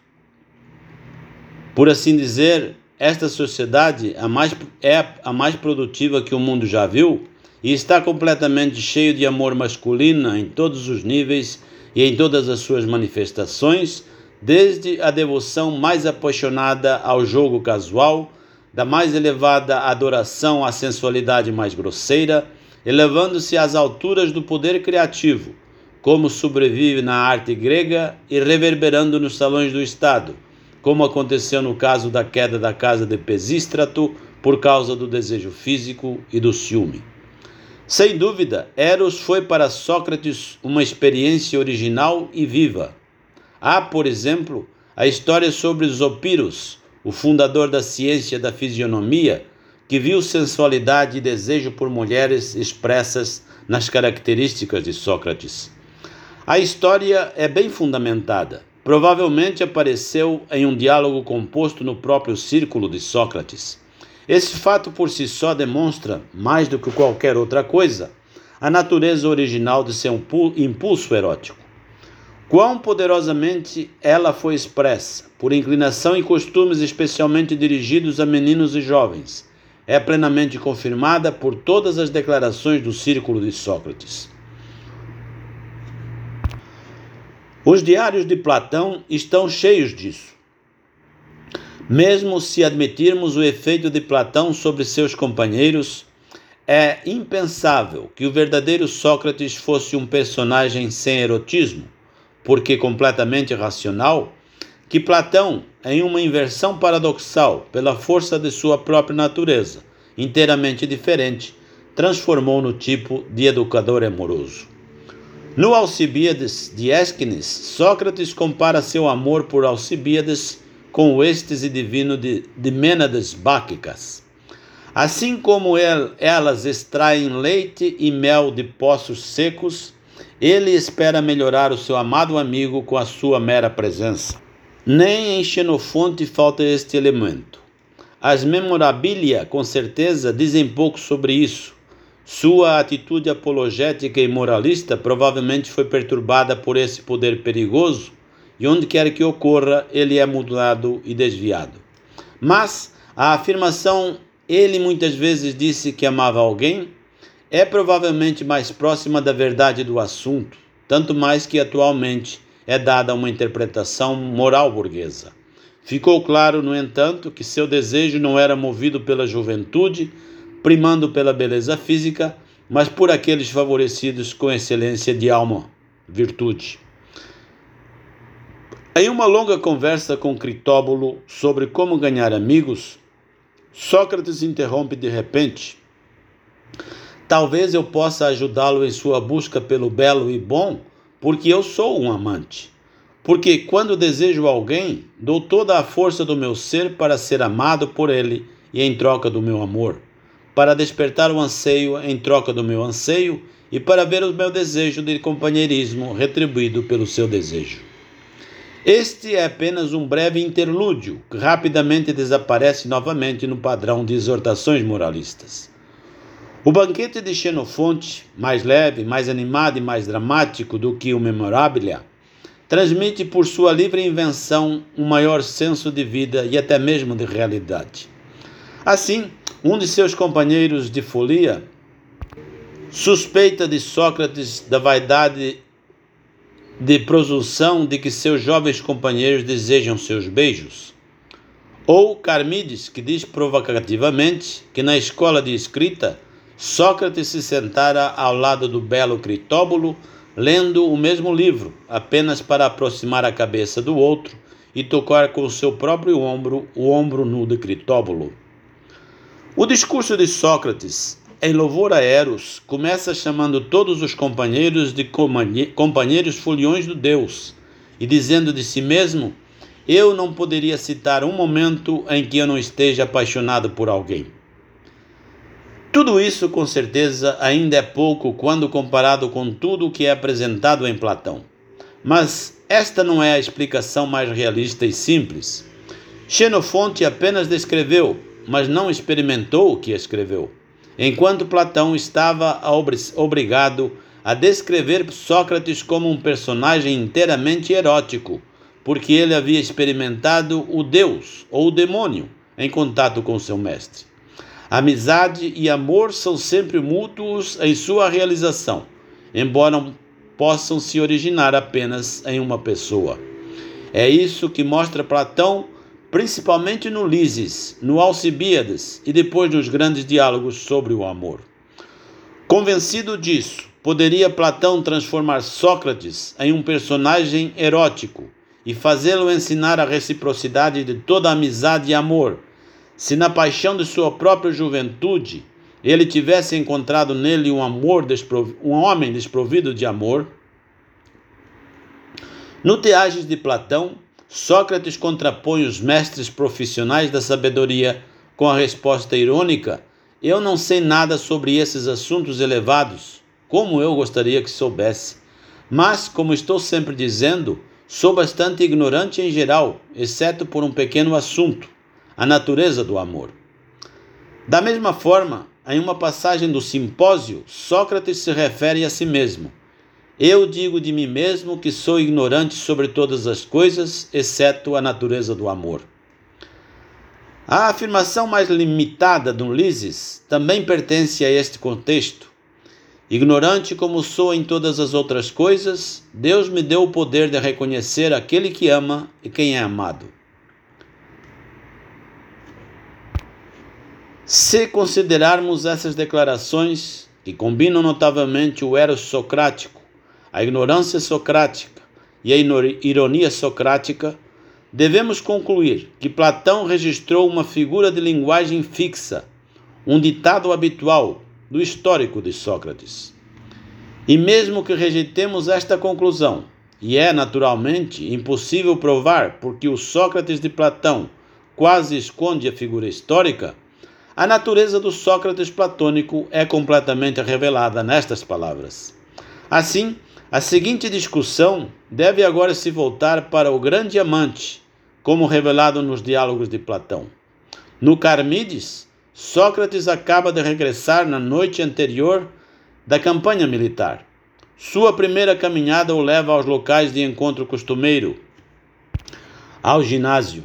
por assim dizer, esta sociedade a mais, é a mais produtiva que o mundo já viu e está completamente cheio de amor masculino em todos os níveis e em todas as suas manifestações desde a devoção mais apaixonada ao jogo casual, da mais elevada adoração à sensualidade mais grosseira, elevando-se às alturas do poder criativo, como sobrevive na arte grega e reverberando nos salões do Estado, como aconteceu no caso da queda da casa de Pesístrato por causa do desejo físico e do ciúme. Sem dúvida, Eros foi para Sócrates uma experiência original e viva Há, por exemplo, a história sobre Zopirus, o fundador da ciência da fisionomia, que viu sensualidade e desejo por mulheres expressas nas características de Sócrates. A história é bem fundamentada. Provavelmente apareceu em um diálogo composto no próprio círculo de Sócrates. Esse fato por si só demonstra, mais do que qualquer outra coisa, a natureza original de seu impulso erótico. Quão poderosamente ela foi expressa, por inclinação e costumes especialmente dirigidos a meninos e jovens, é plenamente confirmada por todas as declarações do círculo de Sócrates. Os diários de Platão estão cheios disso. Mesmo se admitirmos o efeito de Platão sobre seus companheiros, é impensável que o verdadeiro Sócrates fosse um personagem sem erotismo porque completamente racional, que Platão, em uma inversão paradoxal pela força de sua própria natureza, inteiramente diferente, transformou no tipo de educador amoroso. No Alcibíades de Ésquines, Sócrates compara seu amor por Alcibíades com o êxtase divino de, de Mênades Báquicas. Assim como el, elas extraem leite e mel de poços secos, ele espera melhorar o seu amado amigo com a sua mera presença. Nem em Xenofonte falta este elemento. As memorabilia, com certeza, dizem pouco sobre isso. Sua atitude apologética e moralista provavelmente foi perturbada por esse poder perigoso, e onde quer que ocorra, ele é mudado e desviado. Mas a afirmação ele muitas vezes disse que amava alguém é provavelmente mais próxima da verdade do assunto, tanto mais que atualmente é dada uma interpretação moral burguesa. Ficou claro, no entanto, que seu desejo não era movido pela juventude, primando pela beleza física, mas por aqueles favorecidos com excelência de alma, virtude. Em uma longa conversa com Critóbulo sobre como ganhar amigos, Sócrates interrompe de repente. Talvez eu possa ajudá-lo em sua busca pelo belo e bom, porque eu sou um amante. Porque quando desejo alguém, dou toda a força do meu ser para ser amado por ele e em troca do meu amor, para despertar o anseio em troca do meu anseio e para ver o meu desejo de companheirismo retribuído pelo seu desejo. Este é apenas um breve interlúdio que rapidamente desaparece novamente no padrão de exortações moralistas. O banquete de Xenofonte, mais leve, mais animado e mais dramático do que o Memorabilia, transmite por sua livre invenção um maior senso de vida e até mesmo de realidade. Assim, um de seus companheiros de folia suspeita de Sócrates da vaidade de presunção de que seus jovens companheiros desejam seus beijos. Ou Carmides, que diz provocativamente que na escola de escrita Sócrates se sentara ao lado do belo Critóbulo lendo o mesmo livro, apenas para aproximar a cabeça do outro e tocar com seu próprio ombro o ombro nu de Critóbulo. O discurso de Sócrates, em louvor a Eros, começa chamando todos os companheiros de companheiros foliões do Deus e dizendo de si mesmo: Eu não poderia citar um momento em que eu não esteja apaixonado por alguém. Tudo isso, com certeza, ainda é pouco quando comparado com tudo o que é apresentado em Platão. Mas esta não é a explicação mais realista e simples. Xenofonte apenas descreveu, mas não experimentou o que escreveu. Enquanto Platão estava obrigado a descrever Sócrates como um personagem inteiramente erótico, porque ele havia experimentado o Deus ou o demônio em contato com seu mestre. Amizade e amor são sempre mútuos em sua realização, embora possam se originar apenas em uma pessoa. É isso que mostra Platão, principalmente no Lises, no Alcibíades e depois nos grandes diálogos sobre o amor. Convencido disso, poderia Platão transformar Sócrates em um personagem erótico e fazê-lo ensinar a reciprocidade de toda amizade e amor se na paixão de sua própria juventude ele tivesse encontrado nele um amor um homem desprovido de amor, no Teages de Platão, Sócrates contrapõe os mestres profissionais da sabedoria com a resposta irônica: Eu não sei nada sobre esses assuntos elevados, como eu gostaria que soubesse. Mas, como estou sempre dizendo, sou bastante ignorante em geral, exceto por um pequeno assunto a natureza do amor. Da mesma forma, em uma passagem do simpósio, Sócrates se refere a si mesmo. Eu digo de mim mesmo que sou ignorante sobre todas as coisas, exceto a natureza do amor. A afirmação mais limitada do Ulisses também pertence a este contexto. Ignorante como sou em todas as outras coisas, Deus me deu o poder de reconhecer aquele que ama e quem é amado. Se considerarmos essas declarações, que combinam notavelmente o eros socrático, a ignorância socrática e a ironia socrática, devemos concluir que Platão registrou uma figura de linguagem fixa, um ditado habitual do histórico de Sócrates. E mesmo que rejeitemos esta conclusão, e é naturalmente impossível provar, porque o Sócrates de Platão quase esconde a figura histórica, a natureza do Sócrates platônico é completamente revelada nestas palavras. Assim, a seguinte discussão deve agora se voltar para o grande amante, como revelado nos diálogos de Platão. No Carmides, Sócrates acaba de regressar na noite anterior da campanha militar. Sua primeira caminhada o leva aos locais de encontro costumeiro, ao ginásio.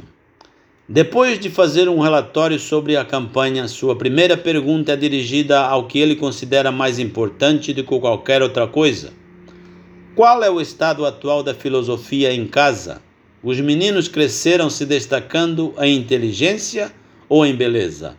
Depois de fazer um relatório sobre a campanha, sua primeira pergunta é dirigida ao que ele considera mais importante do que qualquer outra coisa. Qual é o estado atual da filosofia em casa? Os meninos cresceram se destacando em inteligência ou em beleza?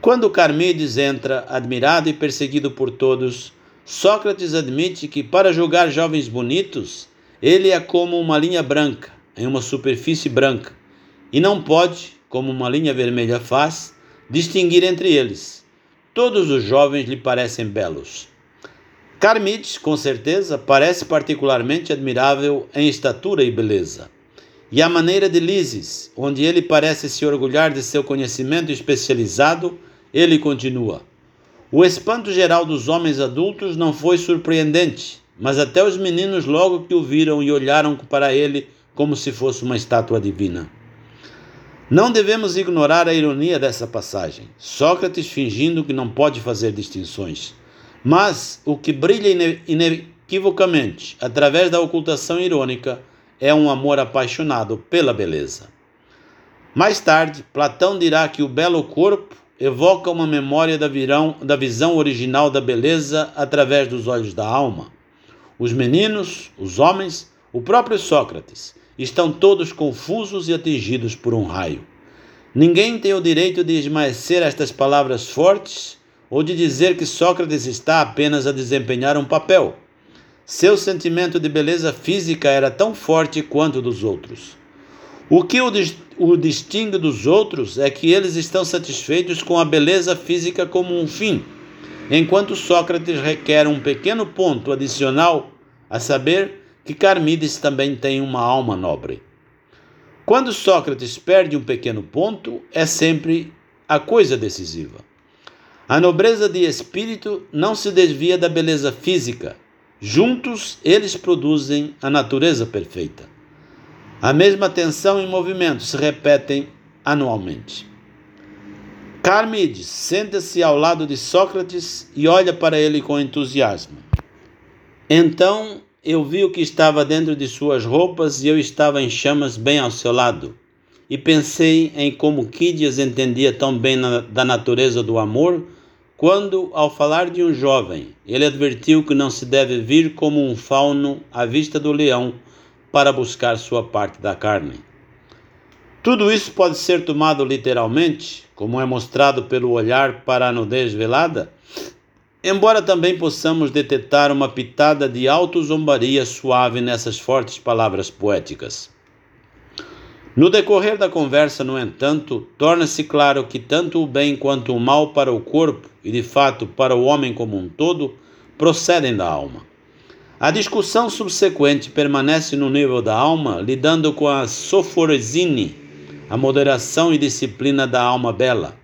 Quando Carmides entra, admirado e perseguido por todos, Sócrates admite que para julgar jovens bonitos, ele é como uma linha branca em uma superfície branca e não pode, como uma linha vermelha faz, distinguir entre eles. Todos os jovens lhe parecem belos. Carmides, com certeza, parece particularmente admirável em estatura e beleza. E a maneira de Lises, onde ele parece se orgulhar de seu conhecimento especializado, ele continua: O espanto geral dos homens adultos não foi surpreendente, mas até os meninos logo que o viram e olharam para ele como se fosse uma estátua divina. Não devemos ignorar a ironia dessa passagem. Sócrates fingindo que não pode fazer distinções. Mas o que brilha inequivocamente através da ocultação irônica é um amor apaixonado pela beleza. Mais tarde, Platão dirá que o belo corpo evoca uma memória da, virão, da visão original da beleza através dos olhos da alma. Os meninos, os homens, o próprio Sócrates, estão todos confusos e atingidos por um raio. Ninguém tem o direito de esmaecer estas palavras fortes ou de dizer que Sócrates está apenas a desempenhar um papel. Seu sentimento de beleza física era tão forte quanto dos outros. O que o, o distingue dos outros é que eles estão satisfeitos com a beleza física como um fim, enquanto Sócrates requer um pequeno ponto adicional, a saber que Carmides também tem uma alma nobre. Quando Sócrates perde um pequeno ponto, é sempre a coisa decisiva. A nobreza de espírito não se desvia da beleza física. Juntos, eles produzem a natureza perfeita. A mesma tensão e movimento se repetem anualmente. Carmides senta-se ao lado de Sócrates e olha para ele com entusiasmo. Então eu vi o que estava dentro de suas roupas e eu estava em chamas bem ao seu lado. E pensei em como Quídias entendia tão bem na, da natureza do amor, quando, ao falar de um jovem, ele advertiu que não se deve vir como um fauno à vista do leão para buscar sua parte da carne. Tudo isso pode ser tomado literalmente, como é mostrado pelo olhar para a nudez velada, embora também possamos detectar uma pitada de auto-zombaria suave nessas fortes palavras poéticas. No decorrer da conversa, no entanto, torna-se claro que tanto o bem quanto o mal para o corpo, e de fato para o homem como um todo, procedem da alma. A discussão subsequente permanece no nível da alma, lidando com a soforesine, a moderação e disciplina da alma bela.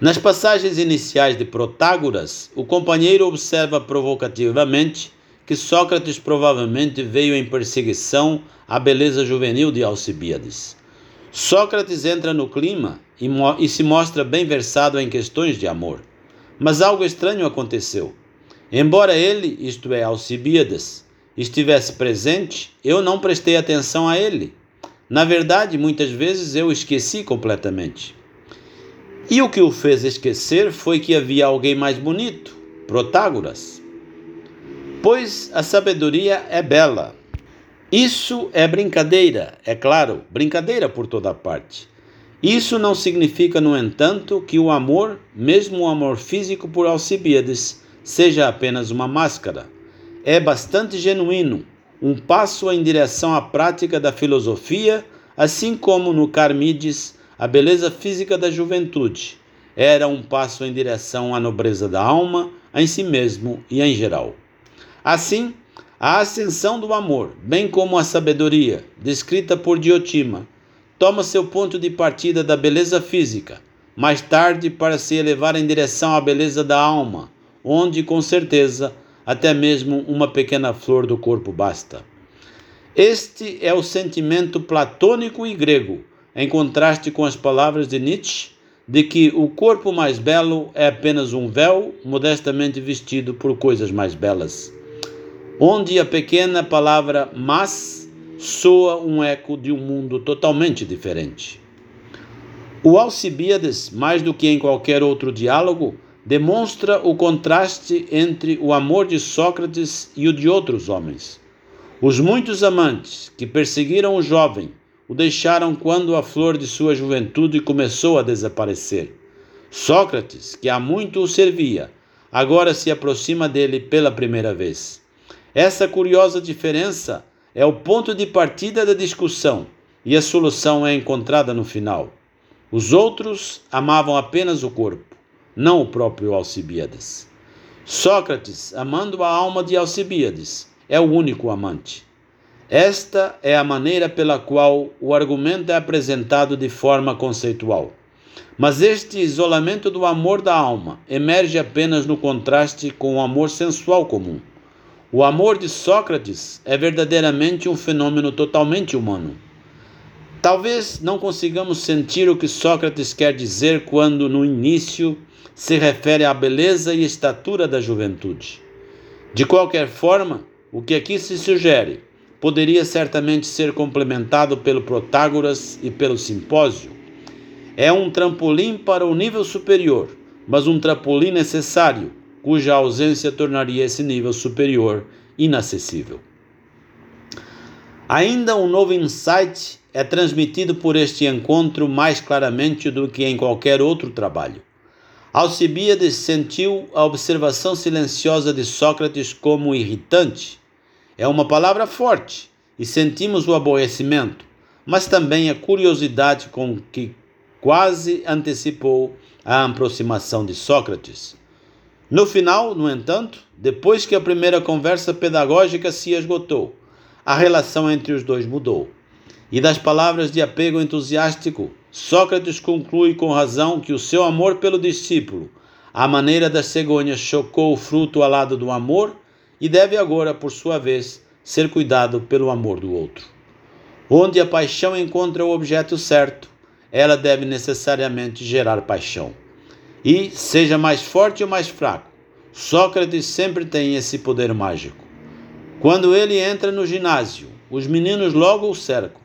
Nas passagens iniciais de Protágoras, o companheiro observa provocativamente que Sócrates provavelmente veio em perseguição à beleza juvenil de Alcibíades. Sócrates entra no clima e, e se mostra bem versado em questões de amor. Mas algo estranho aconteceu. Embora ele, isto é, Alcibiades, estivesse presente, eu não prestei atenção a ele. Na verdade, muitas vezes eu esqueci completamente. E o que o fez esquecer foi que havia alguém mais bonito, Protágoras. Pois a sabedoria é bela. Isso é brincadeira, é claro, brincadeira por toda parte. Isso não significa, no entanto, que o amor, mesmo o amor físico por Alcibiades, seja apenas uma máscara. É bastante genuíno, um passo em direção à prática da filosofia, assim como no Carmides, a beleza física da juventude. Era um passo em direção à nobreza da alma, em si mesmo e em geral. Assim, a ascensão do amor, bem como a sabedoria, descrita por Diotima, toma seu ponto de partida da beleza física, mais tarde para se elevar em direção à beleza da alma, onde, com certeza, até mesmo uma pequena flor do corpo basta. Este é o sentimento platônico e grego, em contraste com as palavras de Nietzsche de que o corpo mais belo é apenas um véu modestamente vestido por coisas mais belas, onde a pequena palavra mas soa um eco de um mundo totalmente diferente. O Alcibíades, mais do que em qualquer outro diálogo, demonstra o contraste entre o amor de Sócrates e o de outros homens. Os muitos amantes que perseguiram o jovem o deixaram quando a flor de sua juventude começou a desaparecer. Sócrates, que há muito o servia, agora se aproxima dele pela primeira vez. Essa curiosa diferença é o ponto de partida da discussão e a solução é encontrada no final. Os outros amavam apenas o corpo, não o próprio Alcibíades. Sócrates, amando a alma de Alcibíades, é o único amante. Esta é a maneira pela qual o argumento é apresentado de forma conceitual. Mas este isolamento do amor da alma emerge apenas no contraste com o amor sensual comum. O amor de Sócrates é verdadeiramente um fenômeno totalmente humano. Talvez não consigamos sentir o que Sócrates quer dizer quando, no início, se refere à beleza e estatura da juventude. De qualquer forma, o que aqui se sugere poderia certamente ser complementado pelo Protágoras e pelo Simpósio. É um trampolim para o nível superior, mas um trampolim necessário, cuja ausência tornaria esse nível superior inacessível. Ainda um novo insight é transmitido por este encontro mais claramente do que em qualquer outro trabalho. Alcibíades sentiu a observação silenciosa de Sócrates como irritante é uma palavra forte e sentimos o aborrecimento, mas também a curiosidade com que quase antecipou a aproximação de Sócrates. No final, no entanto, depois que a primeira conversa pedagógica se esgotou, a relação entre os dois mudou. E das palavras de apego entusiástico, Sócrates conclui com razão que o seu amor pelo discípulo, à maneira das cegonhas, chocou o fruto ao lado do amor e deve agora, por sua vez, ser cuidado pelo amor do outro. Onde a paixão encontra o objeto certo, ela deve necessariamente gerar paixão. E, seja mais forte ou mais fraco, Sócrates sempre tem esse poder mágico. Quando ele entra no ginásio, os meninos logo o cercam.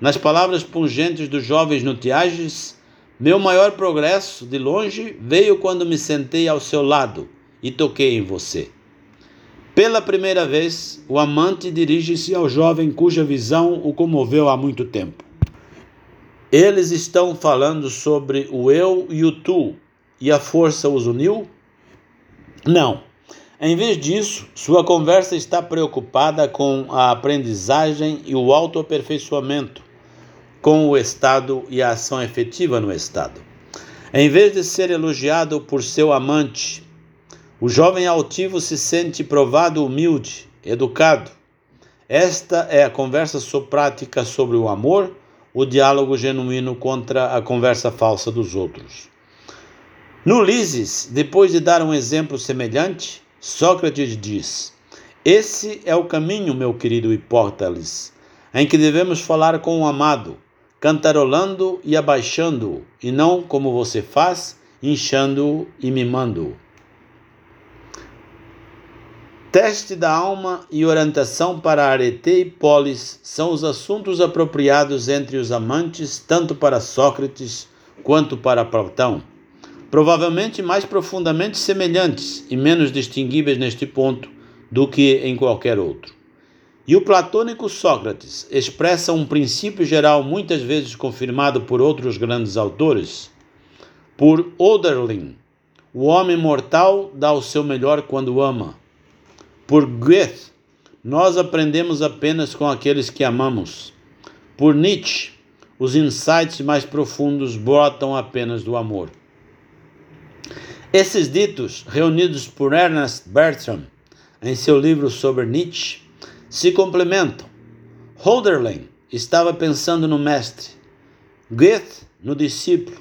Nas palavras pungentes dos jovens Nutiages, meu maior progresso, de longe, veio quando me sentei ao seu lado e toquei em você. Pela primeira vez, o amante dirige-se ao jovem cuja visão o comoveu há muito tempo. Eles estão falando sobre o eu e o tu, e a força os uniu? Não. Em vez disso, sua conversa está preocupada com a aprendizagem e o autoaperfeiçoamento, com o Estado e a ação efetiva no Estado. Em vez de ser elogiado por seu amante, o jovem altivo se sente provado humilde, educado. Esta é a conversa soprática sobre o amor, o diálogo genuíno contra a conversa falsa dos outros. No Lises, depois de dar um exemplo semelhante, Sócrates diz: Esse é o caminho, meu querido Hipótales, em que devemos falar com o amado, cantarolando e abaixando-o, e não como você faz, inchando-o e mimando-o. Teste da alma e orientação para arete e polis são os assuntos apropriados entre os amantes, tanto para Sócrates quanto para Platão. Provavelmente mais profundamente semelhantes e menos distinguíveis neste ponto do que em qualquer outro. E o platônico Sócrates expressa um princípio geral muitas vezes confirmado por outros grandes autores. Por Oderlin, o homem mortal dá o seu melhor quando ama por Goethe, nós aprendemos apenas com aqueles que amamos. Por Nietzsche, os insights mais profundos brotam apenas do amor. Esses ditos, reunidos por Ernest Bertram em seu livro sobre Nietzsche, se complementam. Hölderlin estava pensando no mestre, Goethe no discípulo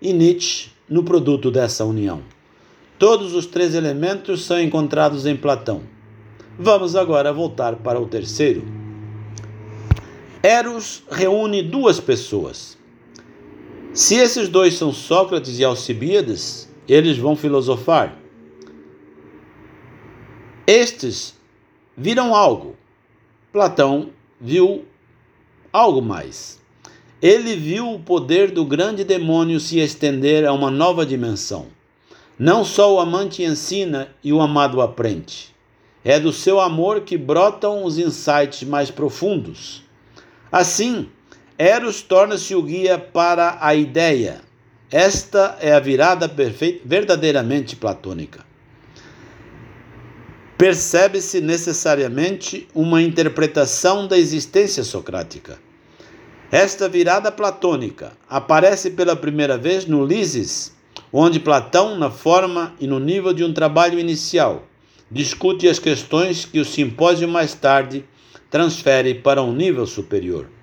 e Nietzsche no produto dessa união. Todos os três elementos são encontrados em Platão. Vamos agora voltar para o terceiro. Eros reúne duas pessoas. Se esses dois são Sócrates e Alcibíades, eles vão filosofar. Estes viram algo. Platão viu algo mais. Ele viu o poder do grande demônio se estender a uma nova dimensão. Não só o amante ensina e o amado aprende. É do seu amor que brotam os insights mais profundos. Assim, Eros torna-se o guia para a ideia. Esta é a virada verdadeiramente platônica. Percebe-se necessariamente uma interpretação da existência socrática. Esta virada platônica aparece pela primeira vez no Lises, onde Platão, na forma e no nível de um trabalho inicial, discute as questões que o simpósio mais tarde transfere para um nível superior.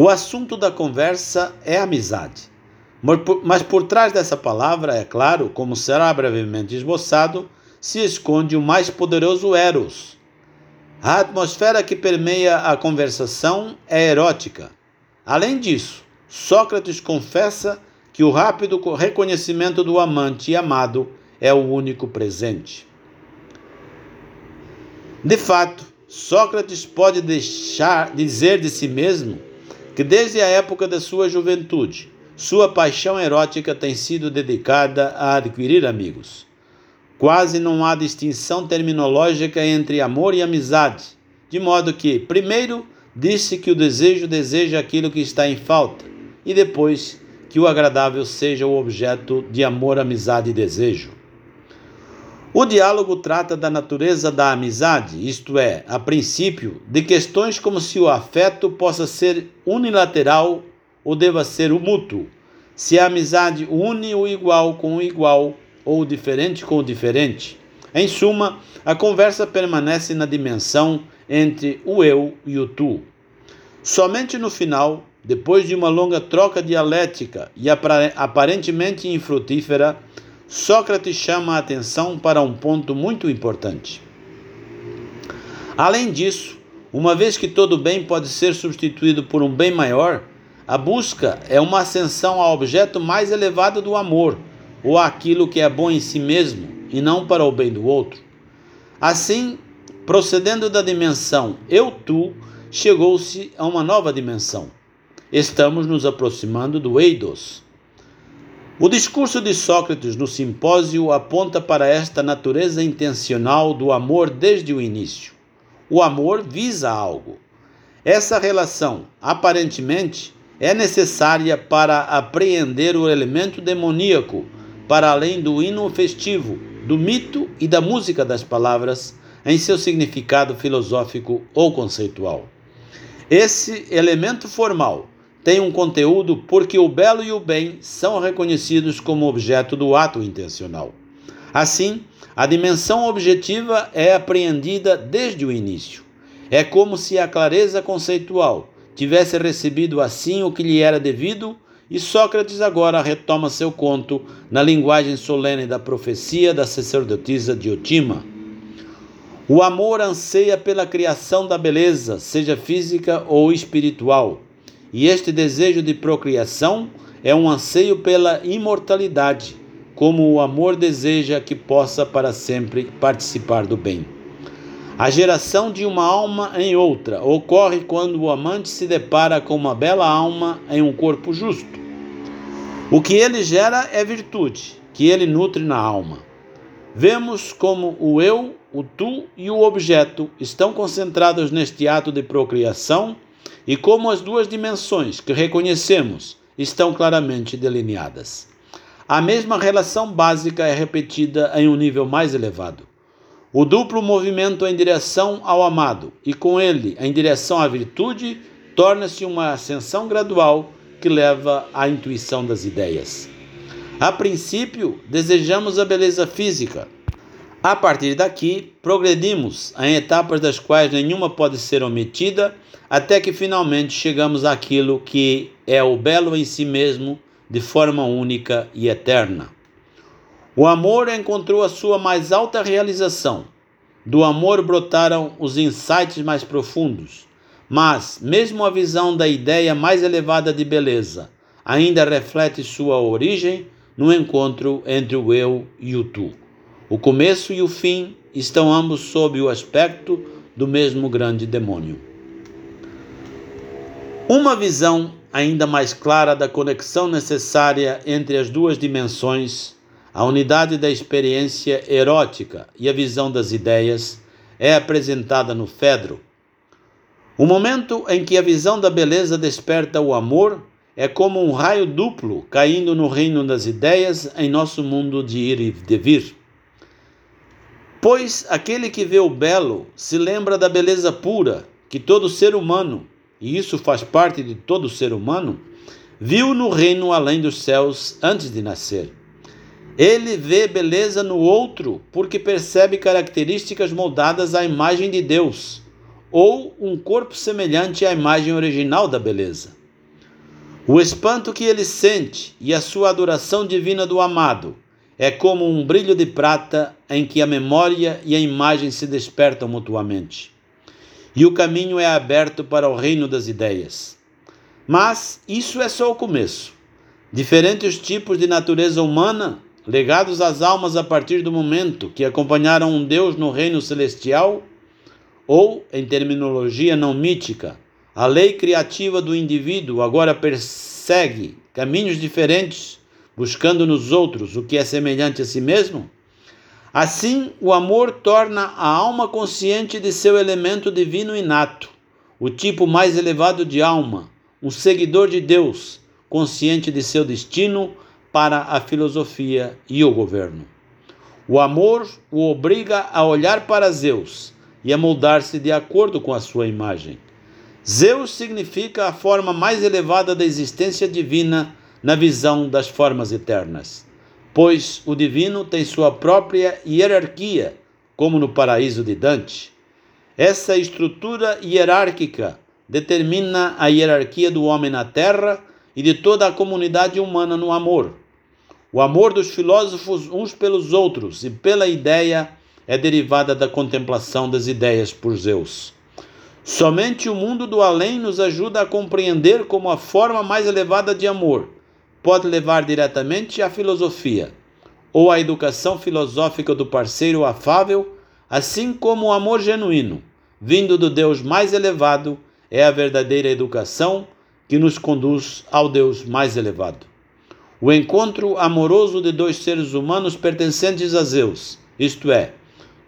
O assunto da conversa é amizade. Mas por trás dessa palavra, é claro, como será brevemente esboçado, se esconde o mais poderoso Eros, a atmosfera que permeia a conversação é erótica. Além disso, Sócrates confessa que o rápido reconhecimento do amante e amado é o único presente. De fato, Sócrates pode deixar dizer de si mesmo que desde a época da sua juventude, sua paixão erótica tem sido dedicada a adquirir amigos. Quase não há distinção terminológica entre amor e amizade, de modo que, primeiro, disse que o desejo deseja aquilo que está em falta, e depois que o agradável seja o objeto de amor, amizade e desejo. O diálogo trata da natureza da amizade, isto é, a princípio, de questões como se o afeto possa ser unilateral ou deva ser o mútuo, se a amizade une o igual com o igual ou o diferente com o diferente. Em suma, a conversa permanece na dimensão entre o eu e o tu. Somente no final, depois de uma longa troca dialética e aparentemente infrutífera, Sócrates chama a atenção para um ponto muito importante. Além disso, uma vez que todo bem pode ser substituído por um bem maior, a busca é uma ascensão ao objeto mais elevado do amor, ou aquilo que é bom em si mesmo e não para o bem do outro. Assim, procedendo da dimensão eu-tu, chegou-se a uma nova dimensão. Estamos nos aproximando do Eidos. O discurso de Sócrates no simpósio aponta para esta natureza intencional do amor desde o início. O amor visa algo. Essa relação, aparentemente, é necessária para apreender o elemento demoníaco para além do hino festivo, do mito e da música das palavras em seu significado filosófico ou conceitual. Esse elemento formal tem um conteúdo porque o belo e o bem são reconhecidos como objeto do ato intencional. Assim, a dimensão objetiva é apreendida desde o início. É como se a clareza conceitual tivesse recebido assim o que lhe era devido e Sócrates agora retoma seu conto na linguagem solene da profecia da sacerdotisa Diotima. O amor anseia pela criação da beleza, seja física ou espiritual, e este desejo de procriação é um anseio pela imortalidade, como o amor deseja que possa para sempre participar do bem. A geração de uma alma em outra ocorre quando o amante se depara com uma bela alma em um corpo justo. O que ele gera é virtude, que ele nutre na alma. Vemos como o eu, o tu e o objeto estão concentrados neste ato de procriação e como as duas dimensões que reconhecemos estão claramente delineadas. A mesma relação básica é repetida em um nível mais elevado. O duplo movimento em direção ao amado e com ele em direção à virtude torna-se uma ascensão gradual que leva à intuição das ideias. A princípio, desejamos a beleza física. A partir daqui, progredimos em etapas das quais nenhuma pode ser omitida, até que finalmente chegamos àquilo que é o belo em si mesmo, de forma única e eterna. O amor encontrou a sua mais alta realização. Do amor brotaram os insights mais profundos. Mas, mesmo a visão da ideia mais elevada de beleza ainda reflete sua origem no encontro entre o eu e o tu. O começo e o fim estão ambos sob o aspecto do mesmo grande demônio. Uma visão ainda mais clara da conexão necessária entre as duas dimensões, a unidade da experiência erótica e a visão das ideias, é apresentada no Fedro. O momento em que a visão da beleza desperta o amor é como um raio duplo caindo no reino das ideias em nosso mundo de ir e de vir. Pois aquele que vê o belo se lembra da beleza pura que todo ser humano, e isso faz parte de todo ser humano, viu no reino além dos céus antes de nascer. Ele vê beleza no outro porque percebe características moldadas à imagem de Deus, ou um corpo semelhante à imagem original da beleza. O espanto que ele sente e a sua adoração divina do amado é como um brilho de prata em que a memória e a imagem se despertam mutuamente. E o caminho é aberto para o reino das ideias. Mas isso é só o começo. Diferentes tipos de natureza humana, legados às almas a partir do momento que acompanharam um Deus no reino celestial, ou, em terminologia não mítica, a lei criativa do indivíduo agora persegue caminhos diferentes buscando nos outros o que é semelhante a si mesmo? Assim, o amor torna a alma consciente de seu elemento divino inato, o tipo mais elevado de alma, um seguidor de Deus, consciente de seu destino para a filosofia e o governo. O amor o obriga a olhar para Zeus e a moldar-se de acordo com a sua imagem. Zeus significa a forma mais elevada da existência divina na visão das formas eternas, pois o divino tem sua própria hierarquia, como no paraíso de Dante. Essa estrutura hierárquica determina a hierarquia do homem na terra e de toda a comunidade humana no amor. O amor dos filósofos uns pelos outros e pela ideia é derivada da contemplação das ideias por Zeus. Somente o mundo do além nos ajuda a compreender como a forma mais elevada de amor pode levar diretamente à filosofia ou à educação filosófica do parceiro afável, assim como o amor genuíno, vindo do Deus mais elevado, é a verdadeira educação que nos conduz ao Deus mais elevado. O encontro amoroso de dois seres humanos pertencentes a Zeus, isto é,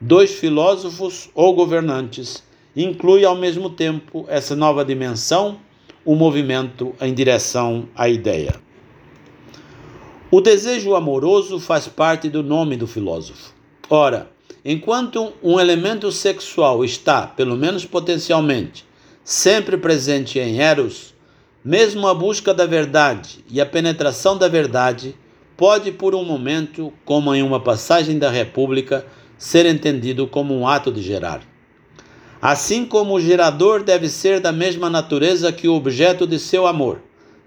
dois filósofos ou governantes, inclui ao mesmo tempo essa nova dimensão, o movimento em direção à ideia. O desejo amoroso faz parte do nome do filósofo. Ora, enquanto um elemento sexual está, pelo menos potencialmente, sempre presente em Eros, mesmo a busca da verdade e a penetração da verdade pode, por um momento, como em uma passagem da República, ser entendido como um ato de gerar. Assim como o gerador deve ser da mesma natureza que o objeto de seu amor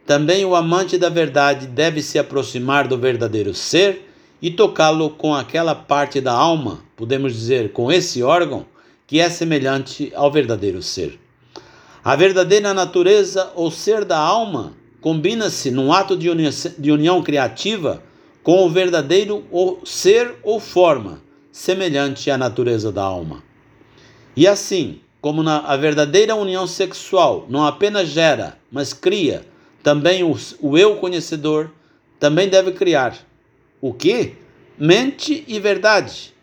também o amante da verdade deve se aproximar do verdadeiro ser e tocá-lo com aquela parte da alma, podemos dizer, com esse órgão, que é semelhante ao verdadeiro ser. A verdadeira natureza ou ser da alma combina-se num ato de união, de união criativa com o verdadeiro ser ou forma, semelhante à natureza da alma. E assim, como na, a verdadeira união sexual não apenas gera, mas cria, também o, o eu conhecedor também deve criar. O que? Mente e verdade.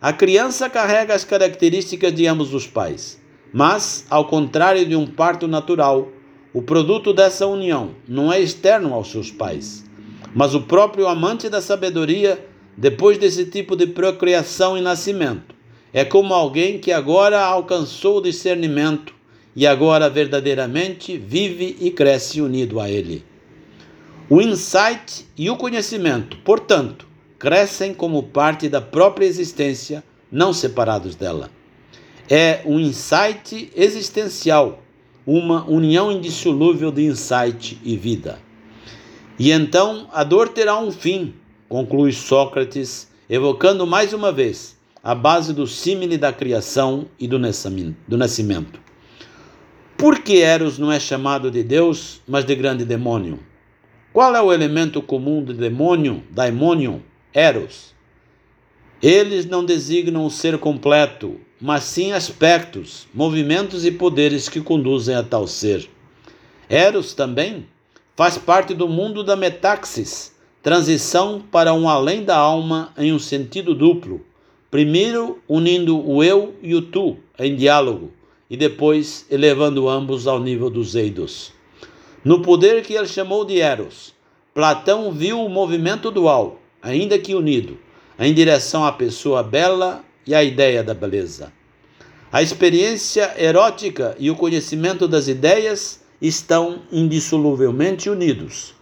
A criança carrega as características de ambos os pais, mas, ao contrário de um parto natural, o produto dessa união não é externo aos seus pais, mas o próprio amante da sabedoria, depois desse tipo de procriação e nascimento. É como alguém que agora alcançou o discernimento e agora verdadeiramente vive e cresce unido a Ele. O insight e o conhecimento, portanto, crescem como parte da própria existência, não separados dela. É um insight existencial, uma união indissolúvel de insight e vida. E então a dor terá um fim, conclui Sócrates, evocando mais uma vez a base do símile da criação e do nascimento. Por que Eros não é chamado de Deus, mas de grande demônio? Qual é o elemento comum do demônio, daimônio, Eros? Eles não designam o ser completo, mas sim aspectos, movimentos e poderes que conduzem a tal ser. Eros também faz parte do mundo da metaxis, transição para um além da alma em um sentido duplo, primeiro unindo o eu e o tu em diálogo e depois elevando ambos ao nível dos eidos. No poder que ele chamou de Eros, Platão viu o movimento dual, ainda que unido, em direção à pessoa bela e à ideia da beleza. A experiência erótica e o conhecimento das ideias estão indissoluvelmente unidos.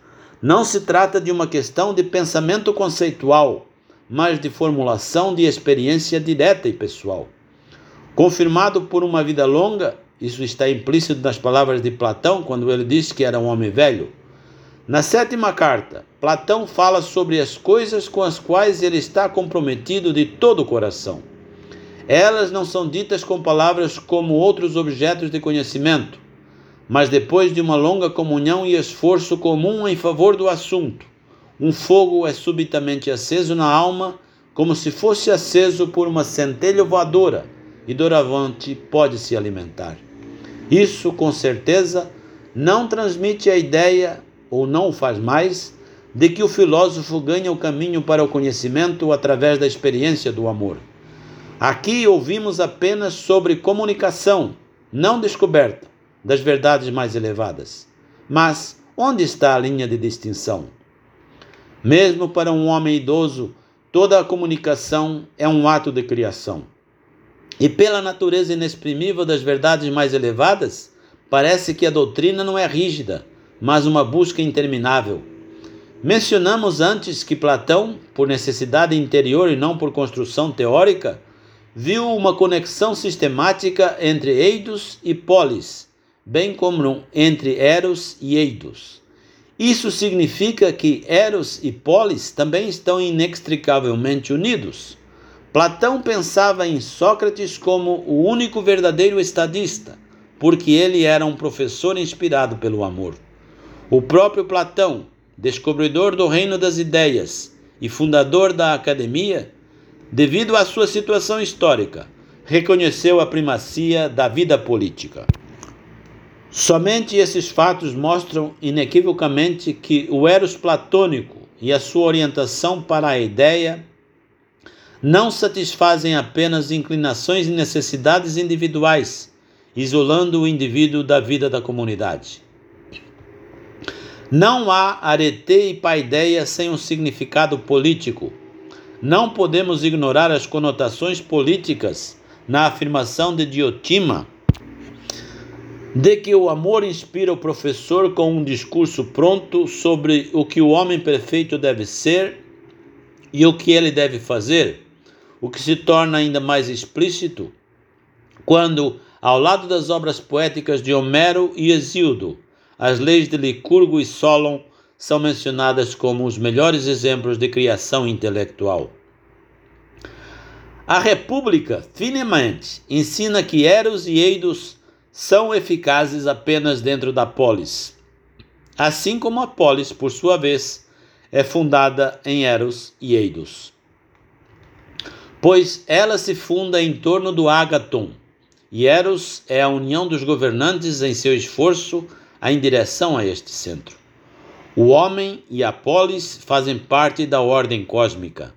Não se trata de uma questão de pensamento conceitual, mas de formulação de experiência direta e pessoal. Confirmado por uma vida longa, isso está implícito nas palavras de Platão quando ele disse que era um homem velho. Na sétima carta, Platão fala sobre as coisas com as quais ele está comprometido de todo o coração. Elas não são ditas com palavras como outros objetos de conhecimento, mas depois de uma longa comunhão e esforço comum em favor do assunto, um fogo é subitamente aceso na alma, como se fosse aceso por uma centelha voadora e doravante pode se alimentar. Isso, com certeza, não transmite a ideia, ou não o faz mais, de que o filósofo ganha o caminho para o conhecimento através da experiência do amor. Aqui ouvimos apenas sobre comunicação, não descoberta, das verdades mais elevadas. Mas onde está a linha de distinção? Mesmo para um homem idoso, toda a comunicação é um ato de criação. E pela natureza inexprimível das verdades mais elevadas, parece que a doutrina não é rígida, mas uma busca interminável. Mencionamos antes que Platão, por necessidade interior e não por construção teórica, viu uma conexão sistemática entre Eidos e Polis, bem como entre Eros e Eidos. Isso significa que Eros e Polis também estão inextricavelmente unidos. Platão pensava em Sócrates como o único verdadeiro estadista, porque ele era um professor inspirado pelo amor. O próprio Platão, descobridor do reino das ideias e fundador da academia, devido à sua situação histórica, reconheceu a primacia da vida política. Somente esses fatos mostram inequivocamente que o eros platônico e a sua orientação para a ideia não satisfazem apenas inclinações e necessidades individuais, isolando o indivíduo da vida da comunidade. Não há arete e paideia sem um significado político. Não podemos ignorar as conotações políticas na afirmação de Diotima de que o amor inspira o professor com um discurso pronto sobre o que o homem perfeito deve ser e o que ele deve fazer o que se torna ainda mais explícito quando, ao lado das obras poéticas de Homero e Hesíodo, as leis de Licurgo e Solon são mencionadas como os melhores exemplos de criação intelectual. A República, finamente, ensina que Eros e Eidos são eficazes apenas dentro da polis, assim como a polis, por sua vez, é fundada em Eros e Eidos pois ela se funda em torno do ágaton, e Eros é a união dos governantes em seu esforço em direção a este centro. O homem e a polis fazem parte da ordem cósmica.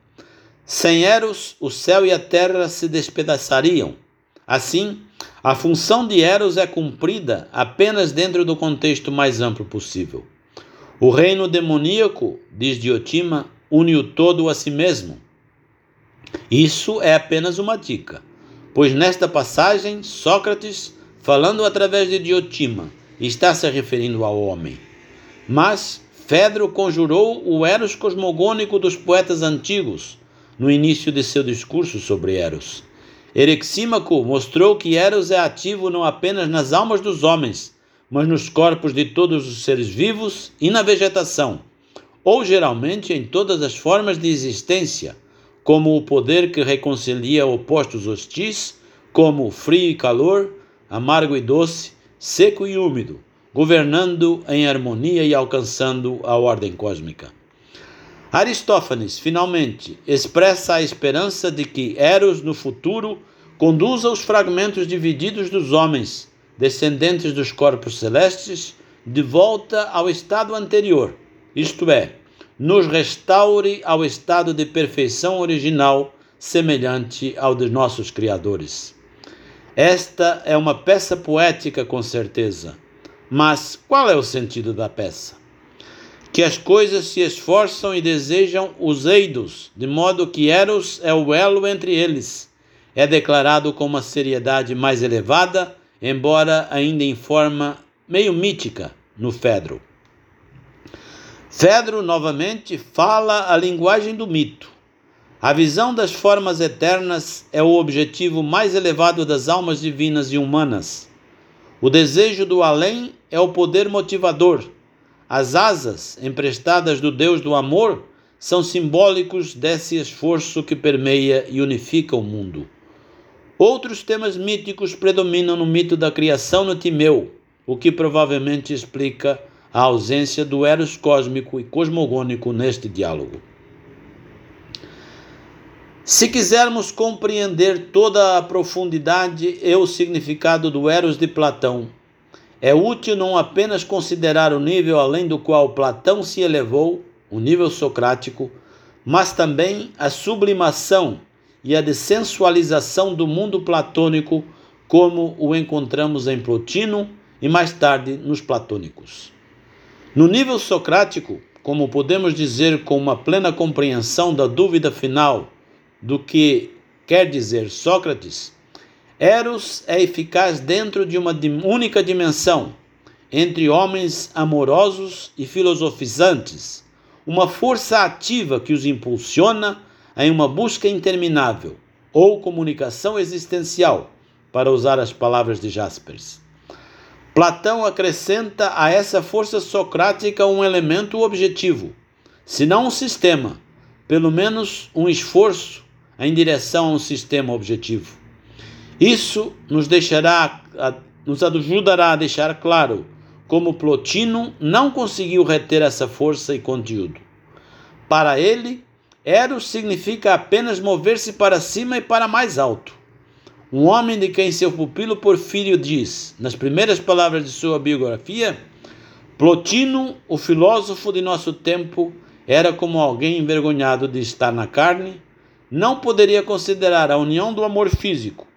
Sem Eros, o céu e a terra se despedaçariam. Assim, a função de Eros é cumprida apenas dentro do contexto mais amplo possível. O reino demoníaco, diz Diotima, une o todo a si mesmo isso é apenas uma dica, pois nesta passagem Sócrates, falando através de Diotima, está se referindo ao homem. Mas Fedro conjurou o Eros cosmogônico dos poetas antigos no início de seu discurso sobre Eros. Erexímaco mostrou que Eros é ativo não apenas nas almas dos homens, mas nos corpos de todos os seres vivos e na vegetação, ou geralmente em todas as formas de existência, como o poder que reconcilia opostos hostis, como frio e calor, amargo e doce, seco e úmido, governando em harmonia e alcançando a ordem cósmica. Aristófanes, finalmente, expressa a esperança de que Eros, no futuro, conduza os fragmentos divididos dos homens, descendentes dos corpos celestes, de volta ao estado anterior, isto é, nos restaure ao estado de perfeição original, semelhante ao dos nossos Criadores. Esta é uma peça poética, com certeza. Mas qual é o sentido da peça? que as coisas se esforçam e desejam os eidos, de modo que Eros é o elo entre eles. É declarado com uma seriedade mais elevada, embora ainda em forma meio mítica no Fedro. Fedro, novamente, fala a linguagem do mito. A visão das formas eternas é o objetivo mais elevado das almas divinas e humanas. O desejo do além é o poder motivador as asas emprestadas do Deus do amor são simbólicos desse esforço que permeia e unifica o mundo. Outros temas míticos predominam no mito da criação no Timeu, o que provavelmente explica a ausência do Eros cósmico e cosmogônico neste diálogo. Se quisermos compreender toda a profundidade e o significado do Eros de Platão, é útil não apenas considerar o nível além do qual Platão se elevou, o nível socrático, mas também a sublimação e a dessensualização do mundo platônico, como o encontramos em Plotino e mais tarde nos platônicos. No nível socrático, como podemos dizer com uma plena compreensão da dúvida final do que quer dizer Sócrates, Eros é eficaz dentro de uma única dimensão, entre homens amorosos e filosofizantes, uma força ativa que os impulsiona em uma busca interminável ou comunicação existencial, para usar as palavras de Jaspers. Platão acrescenta a essa força socrática um elemento objetivo, se não um sistema, pelo menos um esforço em direção a um sistema objetivo. Isso nos deixará, nos ajudará a deixar claro como Plotino não conseguiu reter essa força e conteúdo. Para ele, Eros significa apenas mover-se para cima e para mais alto. Um homem de quem seu pupilo Porfírio diz, nas primeiras palavras de sua biografia, Plotino, o filósofo de nosso tempo, era como alguém envergonhado de estar na carne, não poderia considerar a união do amor físico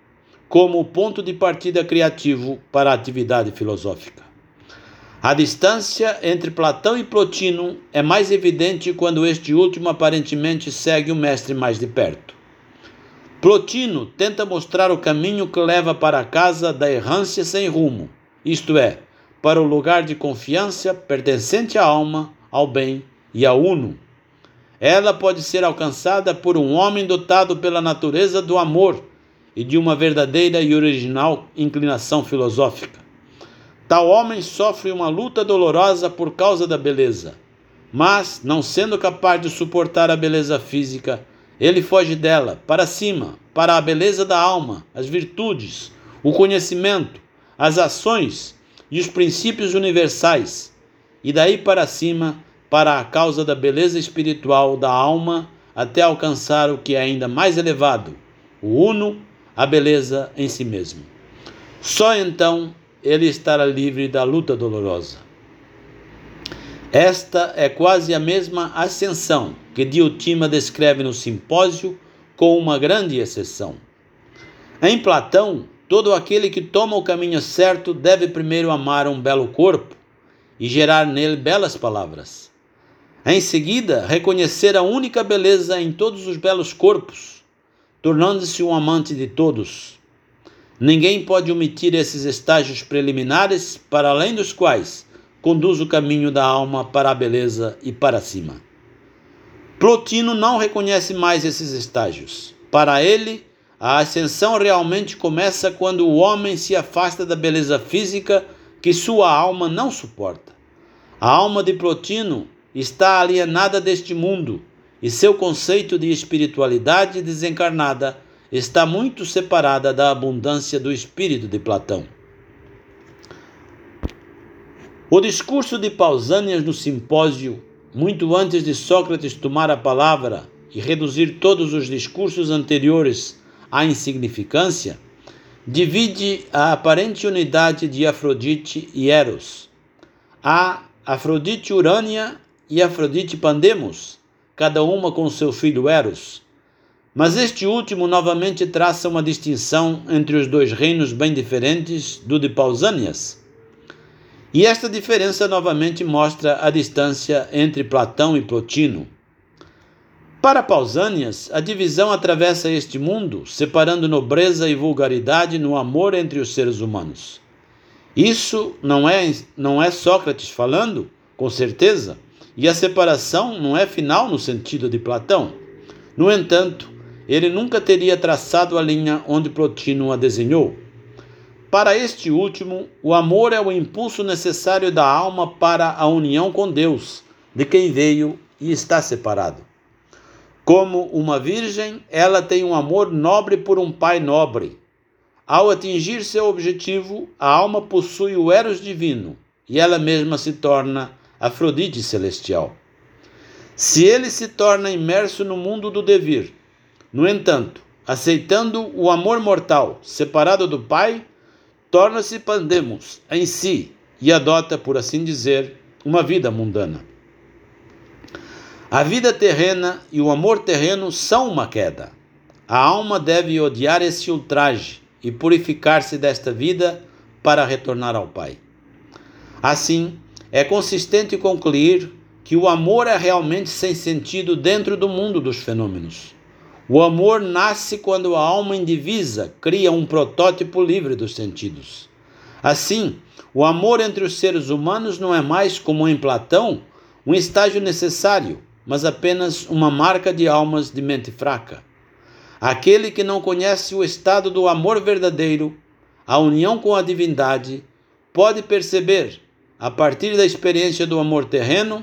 como ponto de partida criativo para a atividade filosófica. A distância entre Platão e Plotino é mais evidente quando este último aparentemente segue o mestre mais de perto. Plotino tenta mostrar o caminho que leva para a casa da errância sem rumo, isto é, para o lugar de confiança pertencente à alma, ao bem e ao uno. Ela pode ser alcançada por um homem dotado pela natureza do amor e de uma verdadeira e original inclinação filosófica. Tal homem sofre uma luta dolorosa por causa da beleza, mas, não sendo capaz de suportar a beleza física, ele foge dela para cima, para a beleza da alma, as virtudes, o conhecimento, as ações e os princípios universais, e daí para cima, para a causa da beleza espiritual da alma, até alcançar o que é ainda mais elevado, o uno a beleza em si mesmo. Só então ele estará livre da luta dolorosa. Esta é quase a mesma ascensão que Diotima descreve no Simpósio, com uma grande exceção. Em Platão, todo aquele que toma o caminho certo deve primeiro amar um belo corpo e gerar nele belas palavras. Em seguida, reconhecer a única beleza em todos os belos corpos tornando-se um amante de todos. Ninguém pode omitir esses estágios preliminares, para além dos quais conduz o caminho da alma para a beleza e para cima. Plotino não reconhece mais esses estágios. Para ele, a ascensão realmente começa quando o homem se afasta da beleza física que sua alma não suporta. A alma de Plotino está alienada deste mundo e seu conceito de espiritualidade desencarnada está muito separada da abundância do espírito de Platão. O discurso de Pausanias no simpósio, muito antes de Sócrates tomar a palavra e reduzir todos os discursos anteriores à insignificância, divide a aparente unidade de Afrodite e Eros. Há Afrodite Urânia e Afrodite Pandemos, cada uma com seu filho Eros. Mas este último novamente traça uma distinção entre os dois reinos bem diferentes do de Pausanias. E esta diferença novamente mostra a distância entre Platão e Plotino. Para Pausanias, a divisão atravessa este mundo, separando nobreza e vulgaridade no amor entre os seres humanos. Isso não é, não é Sócrates falando, com certeza, e a separação não é final no sentido de Platão. No entanto, ele nunca teria traçado a linha onde Plotino a desenhou. Para este último, o amor é o impulso necessário da alma para a união com Deus, de quem veio e está separado. Como uma virgem, ela tem um amor nobre por um pai nobre. Ao atingir seu objetivo, a alma possui o Eros divino e ela mesma se torna Afrodite celestial. Se ele se torna imerso no mundo do devir, no entanto, aceitando o amor mortal, separado do pai, torna-se pandemos em si e adota, por assim dizer, uma vida mundana. A vida terrena e o amor terreno são uma queda. A alma deve odiar esse ultraje e purificar-se desta vida para retornar ao Pai. Assim, é consistente concluir que o amor é realmente sem sentido dentro do mundo dos fenômenos. O amor nasce quando a alma indivisa cria um protótipo livre dos sentidos. Assim, o amor entre os seres humanos não é mais, como em Platão, um estágio necessário, mas apenas uma marca de almas de mente fraca. Aquele que não conhece o estado do amor verdadeiro, a união com a divindade, pode perceber, a partir da experiência do amor terreno,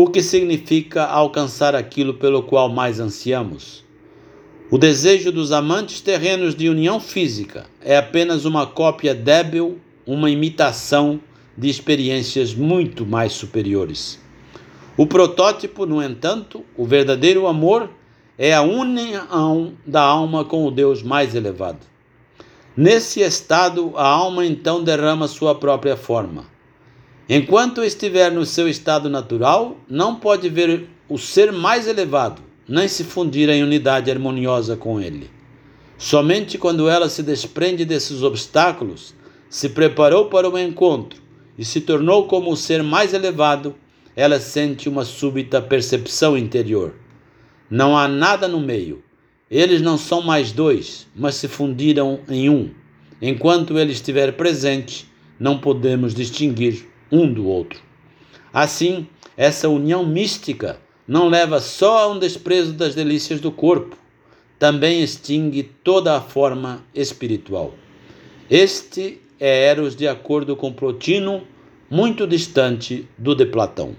o que significa alcançar aquilo pelo qual mais ansiamos. O desejo dos amantes terrenos de união física é apenas uma cópia débil, uma imitação de experiências muito mais superiores. O protótipo, no entanto, o verdadeiro amor, é a união da alma com o Deus mais elevado. Nesse estado, a alma então derrama sua própria forma Enquanto estiver no seu estado natural, não pode ver o ser mais elevado, nem se fundir em unidade harmoniosa com ele. Somente quando ela se desprende desses obstáculos, se preparou para o encontro e se tornou como o ser mais elevado, ela sente uma súbita percepção interior. Não há nada no meio. Eles não são mais dois, mas se fundiram em um. Enquanto ele estiver presente, não podemos distinguir um do outro. Assim, essa união mística não leva só a um desprezo das delícias do corpo, também extingue toda a forma espiritual. Este é Eros de acordo com Plotino, muito distante do de Platão.